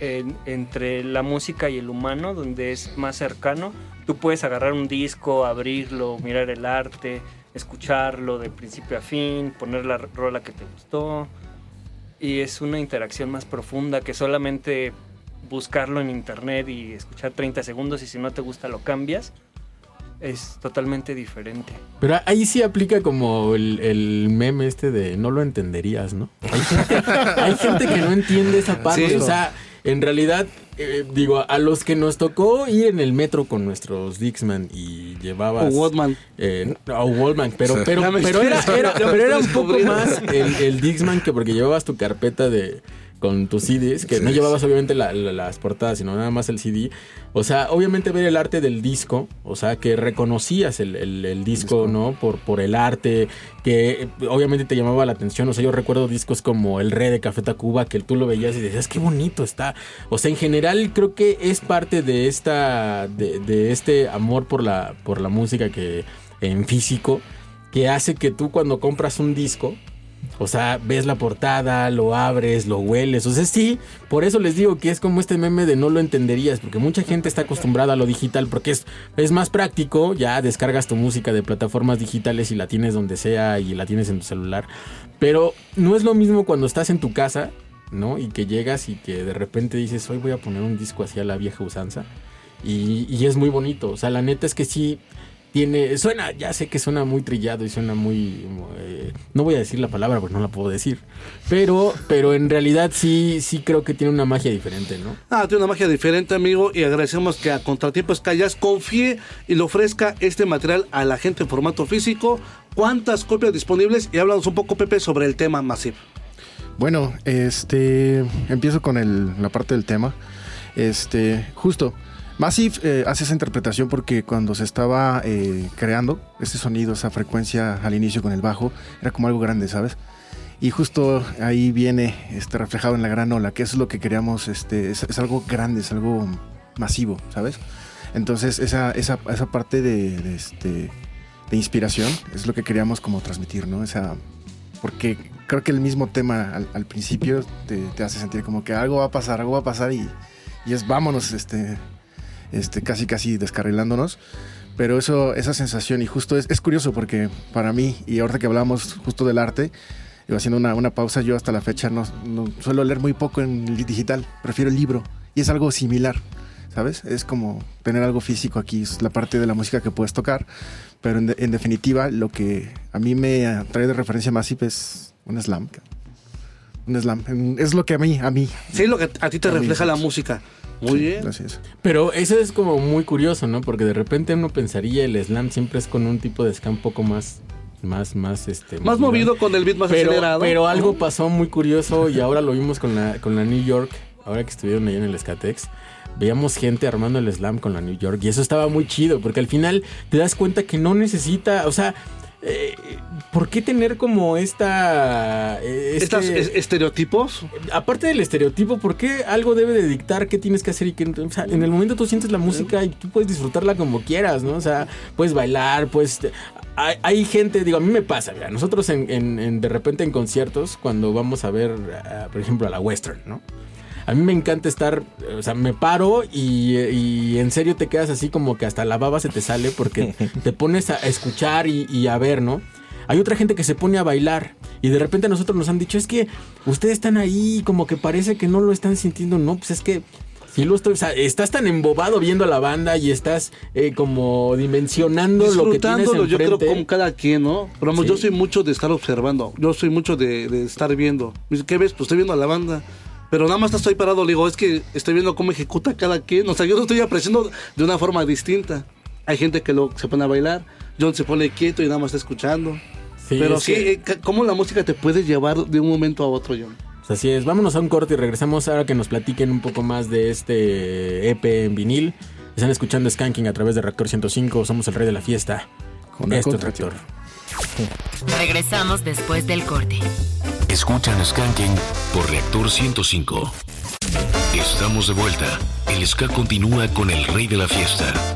en- entre la música y el humano, donde es más cercano. Tú puedes agarrar un disco, abrirlo, mirar el arte, escucharlo de principio a fin, poner la rola que te gustó. Y es una interacción más profunda que solamente buscarlo en internet y escuchar 30 segundos y si no te gusta lo cambias. Es totalmente diferente. Pero ahí sí aplica como el, el meme este de no lo entenderías, ¿no? Hay gente, hay gente que no entiende esa parte. Sí. O sea, en realidad, eh, digo, a los que nos tocó ir en el metro con nuestros Dixman y llevabas... O Walkman. Eh, o Walkman, pero, pero, pero, era, pero un poco más el, el Dixman que porque llevabas tu carpeta de con tus CDs, que no llevabas obviamente la- la- las portadas, sino nada más el CD. O sea, obviamente ver el arte del disco, o sea, que reconocías el, el- el disco, ¿no? Por, por el arte, que eh, obviamente te llamaba la atención. O sea, yo recuerdo discos como El Rey de Café Tacuba, que tú lo veías y decías, qué bonito está. O sea, en general creo que es parte de esta, de, de este amor por la, por la música que en físico, que hace que tú cuando compras un disco, o sea, ves la portada, lo abres, lo hueles. O sea, sí, por eso les digo que es como este meme de no lo entenderías, porque mucha gente está acostumbrada a lo digital, porque es, es más práctico, ya descargas tu música de plataformas digitales y la tienes donde sea y la tienes en tu celular. Pero no es lo mismo cuando estás en tu casa, ¿no? Y que llegas y que de repente dices, hoy voy a poner un disco así a la vieja usanza. Y, y es muy bonito. O sea, la neta es que sí tiene. Suena, ya sé que suena muy trillado y suena muy. eh, no voy a decir la palabra porque no la puedo decir. Pero, pero en realidad sí, sí creo que tiene una magia diferente, ¿no? Ah, tiene una magia diferente, amigo, y agradecemos que a Contratiempo Escallas confíe y le ofrezca este material a la gente en formato físico. ¿Cuántas copias disponibles? Y háblanos un poco, Pepe, sobre el tema Massive. Bueno, este empiezo con el- la parte del tema. Este, justo, Massive eh, hace esa interpretación porque cuando se estaba eh, creando ese sonido, esa frecuencia al inicio con el bajo, era como algo grande, ¿sabes? Y justo ahí viene este, reflejado en la gran ola, que eso es lo que queríamos, este, es, es algo grande, es algo masivo, ¿sabes? Entonces esa, esa, esa parte de, de, este, de inspiración es lo que queríamos como transmitir, ¿no? Esa, porque creo que el mismo tema al, al principio te, te hace sentir como que algo va a pasar, algo va a pasar y, y es vámonos, este, este, casi casi descarrilándonos. Pero eso, esa sensación, y justo es, es curioso porque para mí, y ahorita que hablamos justo del arte, yo haciendo una, una pausa, yo hasta la fecha no, no- suelo leer muy poco en digital, prefiero el libro, y es algo similar, ¿sabes? Es como tener algo físico aquí, es la parte de la música que puedes tocar, pero en, de- en definitiva lo que a mí me trae de referencia Massive es un slam. Un slam, En- es lo que a mí, a mí. Sí, lo que a ti te A refleja la música. Muy bien. Gracias. Pero eso es como muy curioso, ¿no? Porque de repente uno pensaría el slam siempre es con un tipo de ska un poco más más, más, este, Más movido con el beat más pero, acelerado. Pero algo pasó muy curioso y ahora lo vimos con la, con la New York, ahora que estuvieron ahí en el Skatex. Veíamos gente armando el slam con la New York y eso estaba muy chido porque al final te das cuenta que no necesita, o sea, eh, ¿por qué tener como esta... eh, Estos este- es- estereotipos. Aparte del estereotipo, ¿por qué algo debe de dictar qué tienes que hacer y qué? O sea, en el momento tú sientes la música y tú puedes disfrutarla como quieras, ¿no? O sea, puedes bailar, pues... Hay, hay gente, digo, a mí me pasa, mira, nosotros en, en- en- de repente en conciertos, cuando vamos a ver, por ejemplo, a la Western, ¿no? A mí me encanta estar, o sea, me paro y, y en serio te quedas así como que hasta la baba se te sale porque te pones a escuchar y, y a ver, ¿no? Hay otra gente que se pone a bailar y de repente a nosotros nos han dicho, es que ustedes están ahí como que parece que no lo están sintiendo, no, pues es que sí lo estoy, o sea, estás tan embobado viendo a la banda y estás eh, como dimensionando lo que tienes Disfrutándolo, yo creo enfrente. como cada quien, ¿no? Pero vamos, Sí. yo soy mucho de estar observando. Yo soy mucho de, de estar viendo. ¿Qué ves? Pues estoy viendo a la banda. Pero nada más estoy parado, le digo, es que estoy viendo cómo ejecuta cada quien. O sea, yo lo estoy apreciando de una forma distinta. Hay gente que lo, se pone a bailar, John se pone quieto y nada más está escuchando. Sí, Pero es sí, que- eh, ¿cómo la música te puede llevar de un momento a otro, John? Pues así es, vámonos a un corte y regresamos ahora que nos platiquen un poco más de este EP en vinil. Están escuchando Skanking a través de Reactor 105, somos el rey de la fiesta. Con Esto es contracción. Reactor. Regresamos después del corte. Escuchan Skanking por Reactor 105. Estamos de vuelta. El ska continúa con el rey de la fiesta.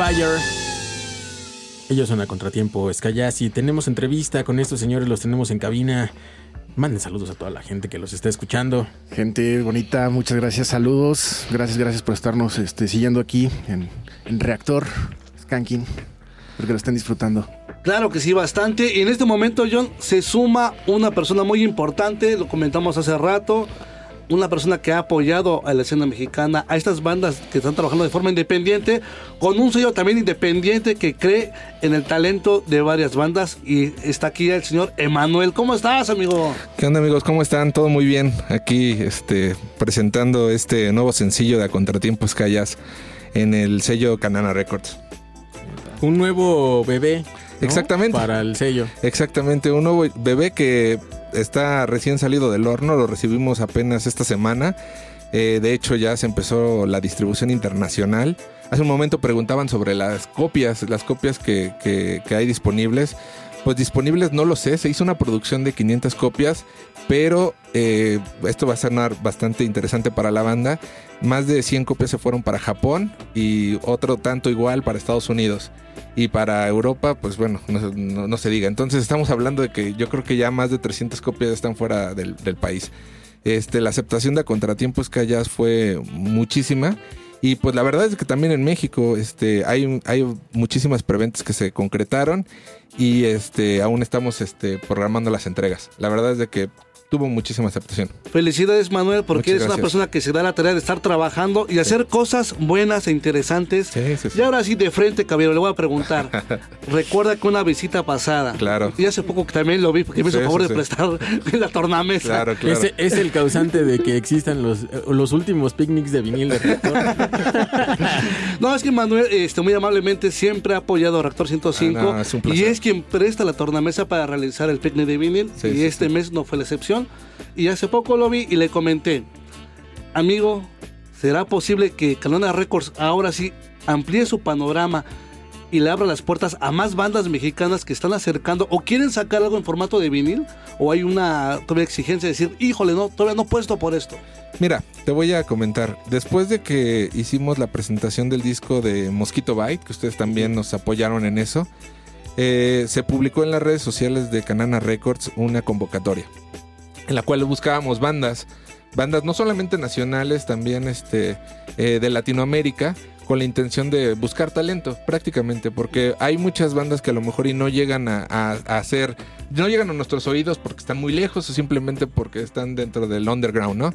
Fire. Ellos son a contratiempo, Skayas, y tenemos entrevista con estos señores, los tenemos en cabina. Manden saludos a toda la gente que los está escuchando. Gente bonita, muchas gracias, saludos. Gracias, gracias por estarnos este, siguiendo aquí en, en Reactor Skanking. Espero que lo estén disfrutando. Claro que sí, bastante. Y en este momento, John, se suma una persona muy importante, lo comentamos hace rato, una persona que ha apoyado a la escena mexicana, a estas bandas que están trabajando de forma independiente, con un sello también independiente que cree en el talento de varias bandas. Y está aquí el señor Emanuel. ¿Cómo estás, amigo? ¿Qué onda amigos? ¿Cómo están? Todo muy bien. Aquí este, presentando este nuevo sencillo de A Contratiempo Callas en el sello Canana Records. Un nuevo bebé. ¿no? Exactamente. Para el sello. Exactamente, un nuevo bebé que está recién salido del horno, lo recibimos apenas esta semana. Eh, de hecho, ya se empezó la distribución internacional. Hace un momento preguntaban sobre las copias, las copias que, que- que hay disponibles. Pues disponibles no lo sé, se hizo una producción de 500 copias, pero eh, esto va a sonar bastante interesante para la banda. Más de 100 copias se fueron para Japón y otro tanto igual para Estados Unidos. Y para Europa, pues bueno, no, se- diga. Entonces estamos hablando de que yo creo que ya más de 300 copias están fuera del, del país. Este, la aceptación de contratiempos Callas fue muchísima. Y pues la verdad es que también en México este, hay, hay muchísimas preventas que se concretaron y este, aún estamos este, programando las entregas. La verdad es de que tuvo muchísima aceptación. Felicidades, Manuel, porque Muchas eres una persona que se da la tarea de estar trabajando y hacer cosas buenas e interesantes. Y ahora sí, de frente, caballero, le voy a preguntar. Recuerda que una visita pasada. Claro. Y hace poco que también lo vi, porque me hizo Sí, favor sí, de prestar la tornamesa. Ese es el causante de que existan los, los últimos picnics de vinil de reactor. No, es que Manuel, este, muy amablemente, siempre ha apoyado a Reactor 105 Ah, no, es un y es quien presta la tornamesa para realizar el picnic de vinil. Sí, y sí, este mes no fue la excepción. Y hace poco lo vi y le comenté, amigo, ¿será posible que Canona Records ahora sí amplíe su panorama y le abra las puertas a más bandas mexicanas que están acercando o quieren sacar algo en formato de vinil? ¿O hay una todavía exigencia de decir, híjole, no, todavía no puesto por esto? Mira, te voy a comentar. Después de que hicimos la presentación del disco de Mosquito Bite, que ustedes también nos apoyaron en eso, eh, se publicó en las redes sociales de Canana Records una convocatoria en la cual buscábamos bandas, bandas no solamente nacionales, también este, eh, de Latinoamérica, con la intención de buscar talento, prácticamente, porque hay muchas bandas que a lo mejor y no llegan a, a- a hacer, no llegan a nuestros oídos porque están muy lejos o simplemente porque están dentro del underground, ¿no?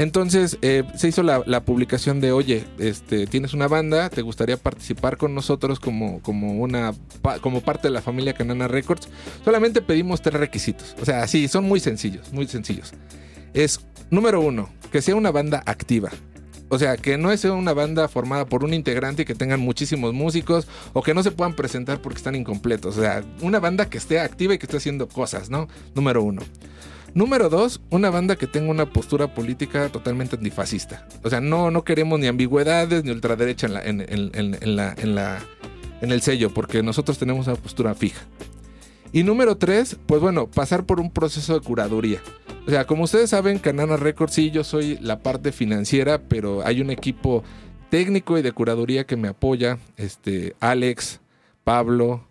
Entonces eh, se hizo la, publicación de, oye, este, tienes una banda, te gustaría participar con nosotros como, como, una, como parte de la familia Canana Records. Solamente pedimos tres requisitos. O sea, sí, son muy sencillos, muy sencillos. Es, número uno, que sea una banda activa. O sea, que no sea una banda formada por un integrante y que tengan muchísimos músicos o que no se puedan presentar porque están incompletos. O sea, una banda que esté activa y que esté haciendo cosas, ¿no? Número uno. Número dos, una banda que tenga una postura política totalmente antifascista. O sea, no, no queremos ni ambigüedades ni ultraderecha en, la, en, en- en- la, la, el sello, porque nosotros tenemos una postura fija. Y número tres, pues bueno, pasar por un proceso de curaduría. O sea, como ustedes saben, Canana Records, sí, yo soy la parte financiera, pero hay un equipo técnico y de curaduría que me apoya. Este, Alex, Pablo,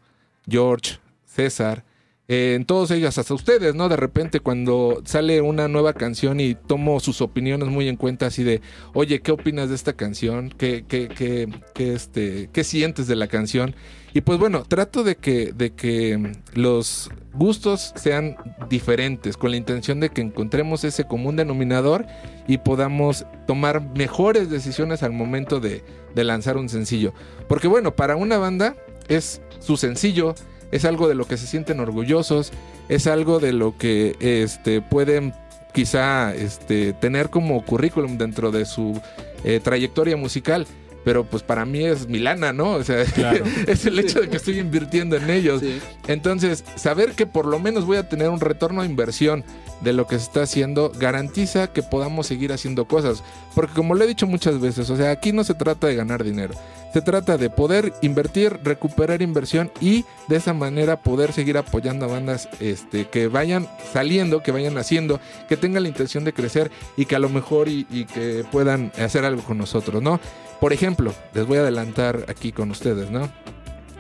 George, César. Eh, en todos ellos, hasta ustedes, ¿no? De repente cuando sale una nueva canción y tomo sus opiniones muy en cuenta, así de, oye, ¿qué opinas de esta canción? ¿Qué, qué, qué, qué, este, ¿qué sientes de la canción? Y pues bueno, trato de que, de que los gustos sean diferentes, con la intención de que encontremos ese común denominador y podamos tomar mejores decisiones al momento de lanzar un sencillo. Porque bueno, para una banda es su sencillo, es algo de lo que se sienten orgullosos, es algo de lo que este, pueden quizá este, tener como currículum dentro de su eh, trayectoria musical. Pero pues para mí es Milana, ¿no? O sea, Claro. es el hecho de que estoy invirtiendo en ellos. Entonces, saber que por lo menos voy a tener un retorno de inversión de lo que se está haciendo garantiza que podamos seguir haciendo cosas. Porque como lo he dicho muchas veces, o sea, aquí no se trata de ganar dinero. Se trata de poder invertir, recuperar inversión y de esa manera poder seguir apoyando a bandas este, que vayan saliendo, que vayan haciendo, que tengan la intención de crecer y que a lo mejor y, y que puedan hacer algo con nosotros, ¿no? Por ejemplo, les voy a adelantar aquí con ustedes, ¿no?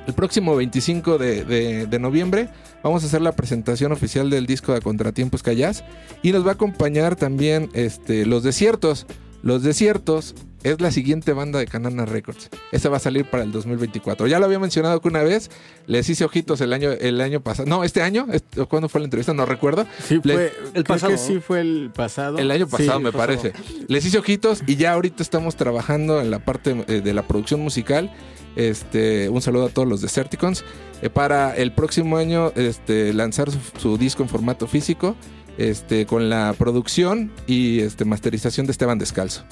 El próximo 25 de, de- noviembre vamos a hacer la presentación oficial del disco de Contratiempos Callas y nos va a acompañar también este, Los Desiertos. Los Desiertos es la siguiente banda de Canana Records. Esa va a salir para el 2024. Ya lo había mencionado que una vez les hice ojitos el año, el año pasado. No, este año. Este- ¿Cuándo fue la entrevista? No recuerdo. Sí, Le- fue, creo que sí fue el pasado. el año pasado, Sí, me el pasado. parece. Les hice ojitos y ya ahorita estamos trabajando en la parte eh, de la producción musical. Este, un saludo a todos los Deserticons. eh, para el próximo año este, lanzar su, su disco en formato físico. Este, con la producción y este, masterización de Esteban Descalzo.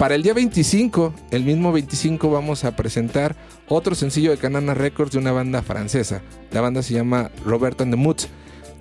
Para el día 25, el mismo 25, vamos a presentar otro sencillo de Canana Records de una banda francesa. La banda se llama Robert and the Moods.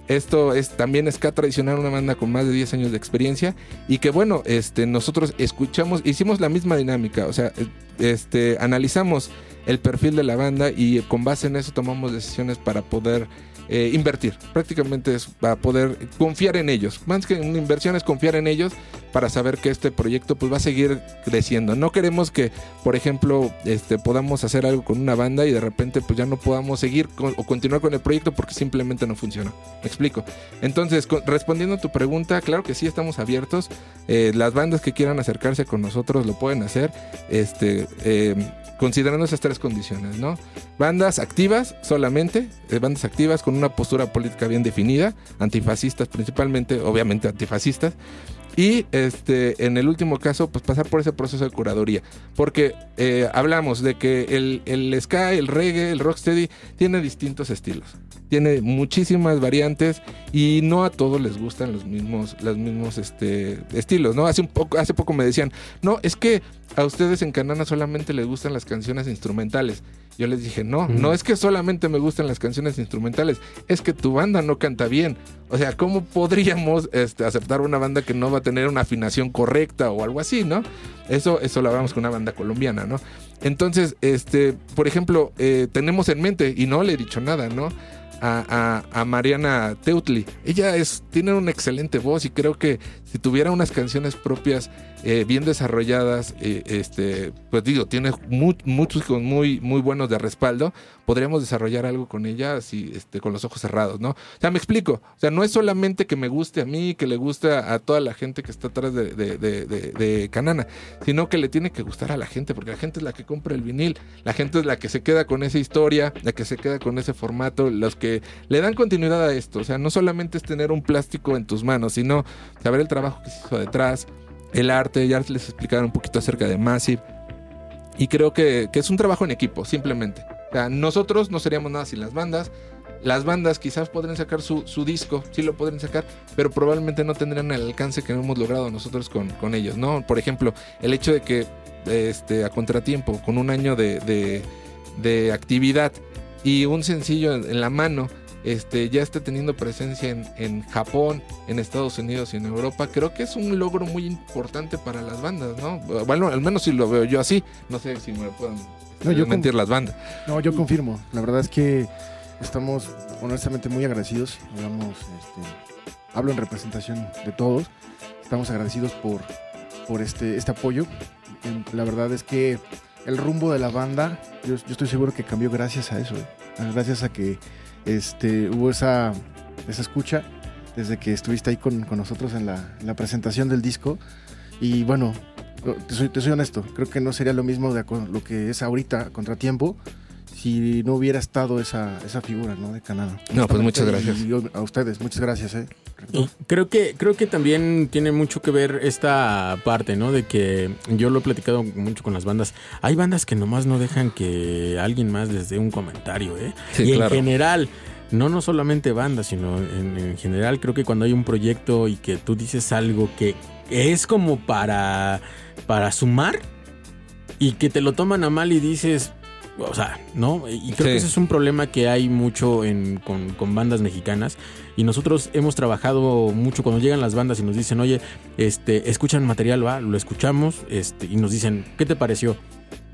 Esto es también ska tradicional, una banda con más de 10 años de experiencia y que bueno, este nosotros escuchamos, hicimos la misma dinámica, o sea, este analizamos el perfil de la banda y con base en eso tomamos decisiones para poder eh, invertir. Prácticamente es para poder confiar en ellos. Más que una inversión es confiar en ellos para saber que este proyecto pues va a seguir creciendo. No queremos que, por ejemplo, este podamos hacer algo con una banda y de repente pues ya no podamos seguir con- o continuar con el proyecto porque simplemente no funciona. Me explico. Entonces, respondiendo a tu pregunta, claro que sí estamos abiertos. Eh, las bandas que quieran acercarse con nosotros lo pueden hacer. Este eh, considerando esas tres condiciones, ¿no? Bandas activas solamente, eh, bandas activas con una postura política bien definida, antifascistas principalmente, obviamente antifascistas. Y este, en el último caso, pues pasar por ese proceso de curaduría. Porque eh, hablamos de que el, el ska, el reggae, el rocksteady tiene distintos estilos. Tiene muchísimas variantes y no a todos les gustan los mismos, los mismos este, estilos, ¿no? Hace, un poco, hace poco me decían, no, es que a ustedes en Canana solamente les gustan las canciones instrumentales. Yo les dije, no, Mm. no es que solamente me gusten las canciones instrumentales, es que tu banda no canta bien. O sea, ¿cómo podríamos este, aceptar una banda que no va a tener una afinación correcta o algo así, no? Eso, eso lo hablamos con una banda colombiana, ¿no? Entonces, este, por ejemplo, eh, tenemos en mente, y no le he dicho nada, ¿no? A, Mariana Teutli. Ella es, tiene una excelente voz y creo que si tuviera unas canciones propias eh, bien desarrolladas, eh, este, pues digo, tiene mu- muchos muy, muy buenos de respaldo, podríamos desarrollar algo con ella así, este, con los ojos cerrados, ¿no? O sea, me explico. O sea, no es solamente que me guste a mí, que le guste a, toda la gente que está atrás de Canana, sino que le tiene que gustar a la gente, porque la gente es la que compra el vinil, la gente es la que se queda con esa historia, la que se queda con ese formato, los que le dan continuidad a esto. O sea, no solamente es tener un plástico en tus manos, sino saber el trabajo que se hizo detrás, el arte, ya les explicaron un poquito acerca de Massive. Y creo que, que es un trabajo en equipo, simplemente. O sea, nosotros no seríamos nada sin las bandas. Las bandas quizás podrían sacar su, su disco, sí lo podrían sacar, pero probablemente no tendrían el alcance que hemos logrado nosotros con, con ellos, ¿no? Por ejemplo, el hecho de que este, a contratiempo, con un año de, de- actividad y un sencillo en, la mano, este, ya esté teniendo presencia en, en Japón, en Estados Unidos y en Europa, creo que es un logro muy importante para las bandas, ¿no? Bueno, al menos si lo veo yo así, no sé si me puedan No, yo mentir las bandas. No, yo confirmo. La verdad es que estamos honestamente muy agradecidos. Hablamos, este, hablo en representación de todos. Estamos agradecidos por, por este, este apoyo. La verdad es que el rumbo de la banda, yo, yo estoy seguro que cambió gracias a eso. ¿eh? Gracias a que este, hubo esa, esa escucha desde que estuviste ahí con, con nosotros en la, en la presentación del disco. Y bueno, te soy, te soy honesto, creo que no sería lo mismo de lo que es ahorita a contratiempo si no hubiera estado esa, esa figura ¿no? de Canadá. No, pues muchas Y gracias. a ustedes, muchas gracias. ¿eh? Y creo que, creo que también tiene mucho que ver esta parte, ¿no? De que yo lo he platicado mucho con las bandas. Hay bandas que nomás no dejan que alguien más les dé un comentario, ¿eh? Sí, y claro. en general, no, no solamente bandas, sino en, en general creo que cuando hay un proyecto y que tú dices algo que es como para, para sumar y que te lo toman a mal y dices, O sea, ¿no? Y creo Sí. que ese es un problema que hay mucho en- con, con bandas mexicanas. Y nosotros hemos trabajado mucho cuando llegan las bandas y nos dicen, oye, este, escuchan material, va, lo escuchamos, este, y nos dicen, ¿qué te pareció?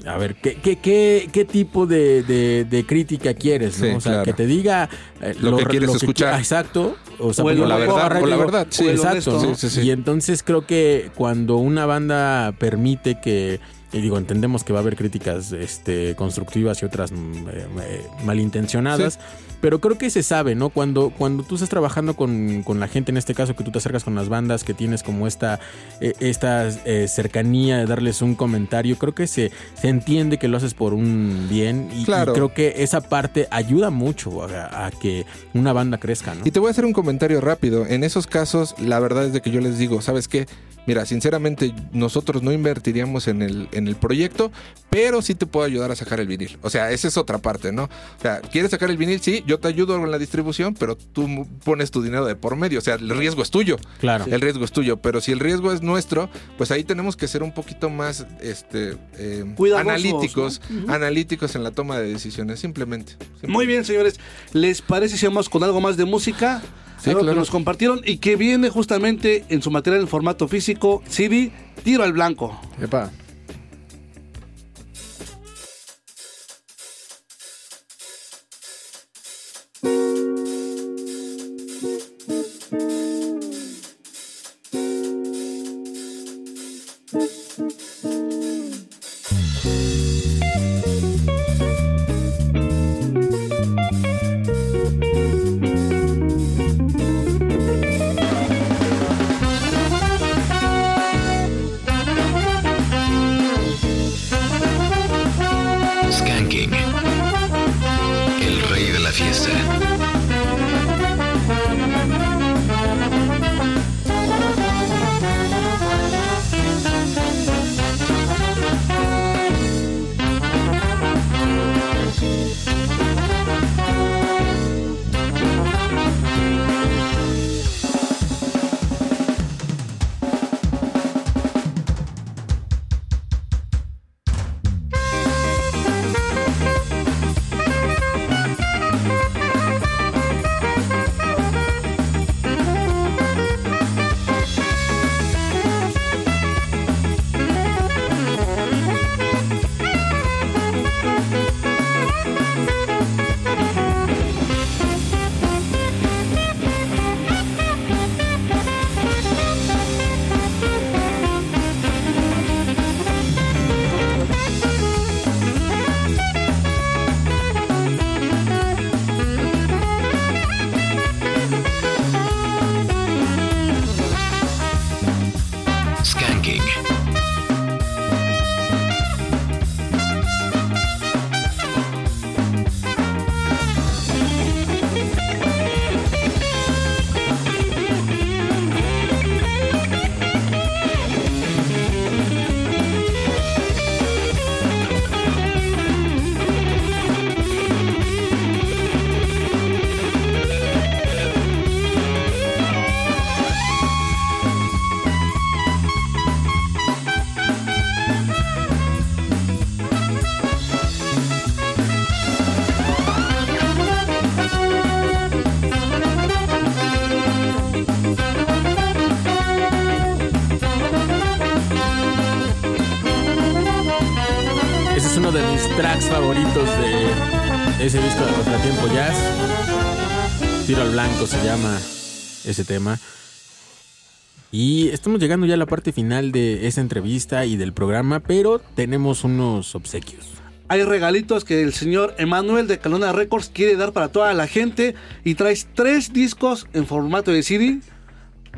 A ver, ¿qué, qué, qué, qué tipo de, de- de crítica quieres? ¿no? O sea, claro. que te diga eh, Lo que quieres qui- escuchar. exacto. O, sea, O el- porque la verdad, agarrar y o la digo, verdad, sí. exacto. O el ¿no? honesto. Sí, sí, sí. Y entonces creo que cuando una banda permite que, y digo, entendemos que va a haber críticas este, constructivas y otras mm, eh, eh, malintencionadas, pero creo que se sabe, ¿no? Cuando, cuando tú estás trabajando con, con la gente, en este caso que tú te acercas con las bandas, que tienes como esta, eh, esta eh, cercanía de darles un comentario, creo que se, se entiende que lo haces por un bien y, y Claro. creo que esa parte ayuda mucho a, a que una banda crezca, ¿no? Y te voy a hacer un comentario rápido. En esos casos, la verdad es de que yo les digo, ¿sabes qué? Mira, sinceramente, nosotros no invertiríamos en el, en el proyecto, pero sí te puedo ayudar a sacar el vinil. O sea, esa es otra parte, ¿no? O sea, ¿quieres sacar el vinil? Sí, yo te ayudo con la distribución, pero tú mu- pones tu dinero de por medio. O sea, el riesgo es tuyo. Claro. El riesgo es tuyo. Pero si el riesgo es nuestro, pues ahí tenemos que ser un poquito más este, eh, Cuidadosos, analíticos, analíticos en la toma de decisiones, simplemente. Muy bien, señores. ¿Les parece si vamos con algo más de música? Sí, algo que nos compartieron y que viene justamente en su material en formato físico, CD, Tiro al Blanco. Epa. Ese tema. Y estamos llegando ya a la parte final de esa entrevista y del programa, pero tenemos unos obsequios. Hay regalitos que el señor Emanuel de Calona Records quiere dar para toda la gente y traes tres discos en formato de CD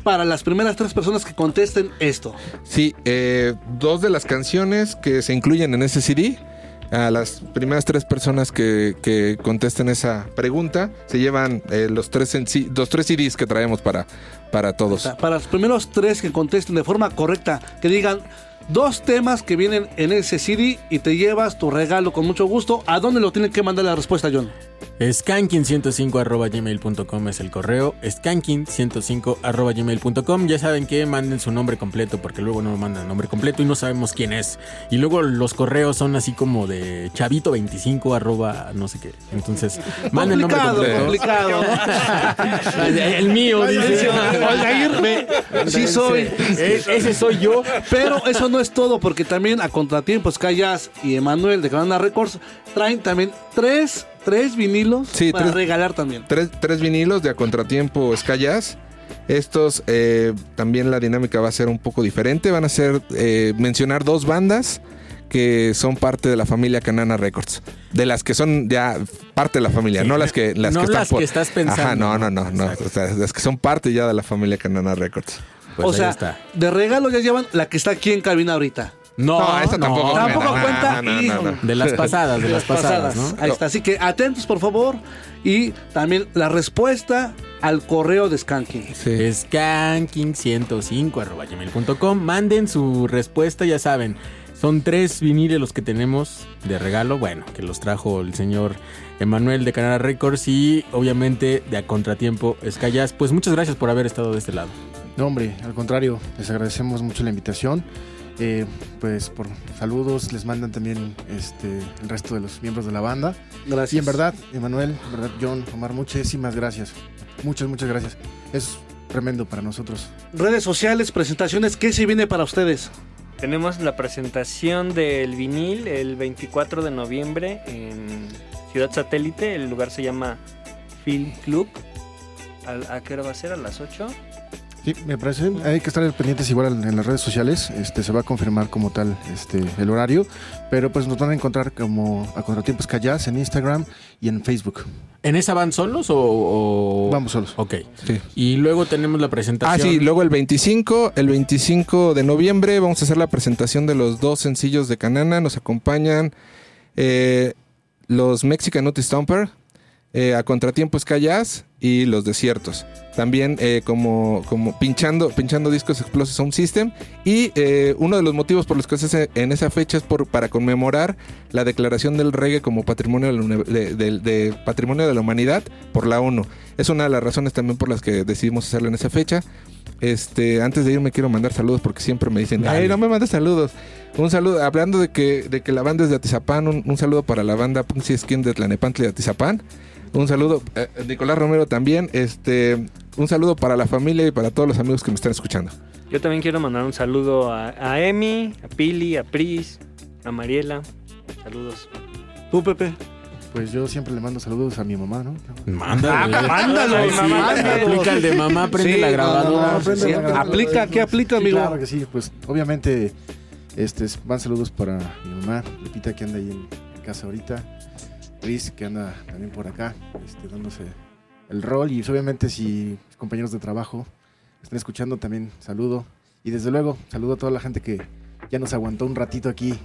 para las primeras tres personas que contesten esto. Sí, eh, dos de las canciones que se incluyen en ese CD, a las primeras tres personas que, que contesten esa pregunta, se llevan eh, los, tres los tres CDs que traemos para, para todos. Para los primeros tres que contesten de forma correcta, que digan dos temas que vienen en ese CD y te llevas tu regalo con mucho gusto. ¿A dónde lo tienen que mandar la respuesta, John? Skanking105.gmail.com es el correo. Skanking105.gmail.com. Ya saben que manden su nombre completo porque luego no mandan nombre completo y no sabemos quién es. Y luego los correos son así como de chavito25 arroba no sé qué. Entonces, manden nombre completo. complicado. el mío, dice. Sí soy. E- ese soy yo. Pero eso no es todo, porque también a Contratiempos Callas y Emanuel de Canana Records traen también tres, tres vinilos Sí, para tres- regalar también. Tres, tres vinilos de a contratiempo Skyjazz. Estos eh, también la dinámica va a ser un poco diferente. Van a ser eh, mencionar dos bandas que son parte de la familia Canana Records. De las que son ya parte de la familia, Sí, no las que las no que están las que estás pensando. Ajá, no, no, no, no. O sea, las que son parte ya de la familia Canana Records. Pues o sea, de regalo ya llevan la que está aquí en cabina ahorita. No, No, esta tampoco cuenta. Tampoco cuenta. no, no, hijo. no, no. De las pasadas, de las pasadas, ¿no? Ahí está. Así que atentos, por favor. Y también la respuesta al correo de Skanking. Skanking105.gmail.com. Manden su respuesta, ya saben. Son tres viniles los que tenemos de regalo. Bueno, que los trajo el señor Emanuel de Canara Records y obviamente de A Contratiempo Skyjazz. Pues muchas gracias por haber estado de este lado. No, hombre, al contrario, les agradecemos mucho la invitación. Eh, pues por saludos les mandan también este, el resto de los miembros de la banda. Gracias. Y en verdad, Emanuel, en verdad, John, Omar, muchísimas gracias. Muchas, muchas gracias. Es tremendo para nosotros. Redes sociales, presentaciones, ¿qué se viene para ustedes? Tenemos la presentación del vinil el 24 de noviembre en Ciudad Satélite. El lugar se llama Film Club. ¿A, a qué hora va a ser? ¿A las 8? Sí, me parece. Hay que estar pendientes igual en, las redes sociales. Este, se va a confirmar como tal este, el horario. Pero pues nos van a encontrar como a Contratiempos Callas en Instagram y en Facebook. ¿En esa van solos o...? o- Vamos solos. Ok. Y luego tenemos la presentación. Ah, sí, luego el 25, el 25 de noviembre vamos a hacer la presentación de los dos sencillos de Canana. Nos acompañan eh, los Mexican Nutty Stomper, eh, a Contratiempo Skyjazz y Los Desiertos. También eh, como, como pinchando, pinchando discos Explosive Sound System. Y eh, uno de los motivos por los que se hace en esa fecha es por, para conmemorar la declaración del reggae como patrimonio de la, uni- de- de- de patrimonio de la humanidad por la ONU. Es una de las razones también por las que decidimos hacerlo en esa fecha. Este, antes de irme quiero mandar saludos porque siempre me dicen, Dale. ay, no me mandes saludos. Un saludo, hablando de que, de que la banda es de Atizapán, un, un saludo para la banda Punxi Skin de Tlanepantla de Atizapán. Un saludo, eh, Nicolás Romero también. Este, un saludo para la familia y para todos los amigos que me están escuchando. Yo también quiero mandar un saludo a, a Emi, a Pili, a Pris, a Mariela. Saludos. ¿Tú, Pepe? Pues yo siempre le mando saludos a mi mamá, ¿no? Mándalo. Ah, mándalo, Ay, sí, mándalo. Aplica el de mamá, prende Sí, la grabadora. no, no, prende sí, la grabadora. aplica, ¿qué aplica, Sí, amigo? Claro que sí, pues obviamente este, van saludos para mi mamá, Lupita que anda ahí en casa ahorita, Que anda también por acá, este, dándose el rol y obviamente si mis compañeros de trabajo están escuchando también saludo y desde luego saludo a toda la gente que ya nos aguantó un ratito aquí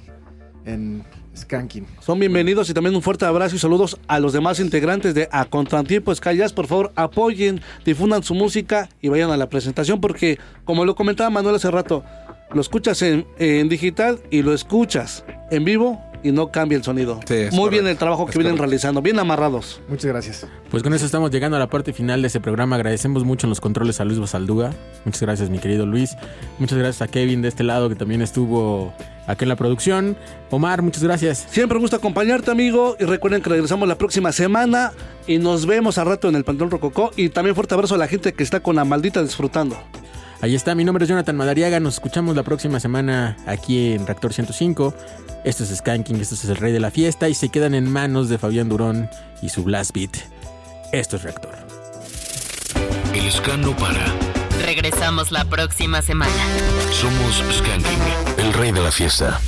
en Skanking. Son bienvenidos y también un fuerte abrazo y saludos a los demás integrantes de A Contratiempo Skyjazz. Por favor, apoyen, difundan su música y vayan a la presentación porque, como lo comentaba Manuel hace rato, lo escuchas en digital y lo escuchas en vivo y no cambia el sonido. Sí, Muy bien el trabajo que es vienen correcto. realizando, bien amarrados. Muchas gracias. Pues con eso estamos llegando a la parte final de este programa. Agradecemos mucho en los controles a Luis Basalduga. Muchas gracias, mi querido Luis. Muchas gracias a Kevin de este lado que también estuvo aquí en la producción. Omar, muchas gracias. Siempre gusta acompañarte, amigo. Y recuerden que regresamos la próxima semana y nos vemos a rato en el Panteón Rococó. Y también fuerte abrazo a la gente que está con la maldita disfrutando. Ahí está, mi nombre es Jonathan Madariaga. Nos escuchamos la próxima semana aquí en Reactor 105. Esto es Skanking, esto es el rey de la fiesta y se quedan en manos de Fabián Durón y su Blast Beat. Esto es Reactor. El ska no para. Regresamos la próxima semana. Somos Skanking, el rey de la fiesta.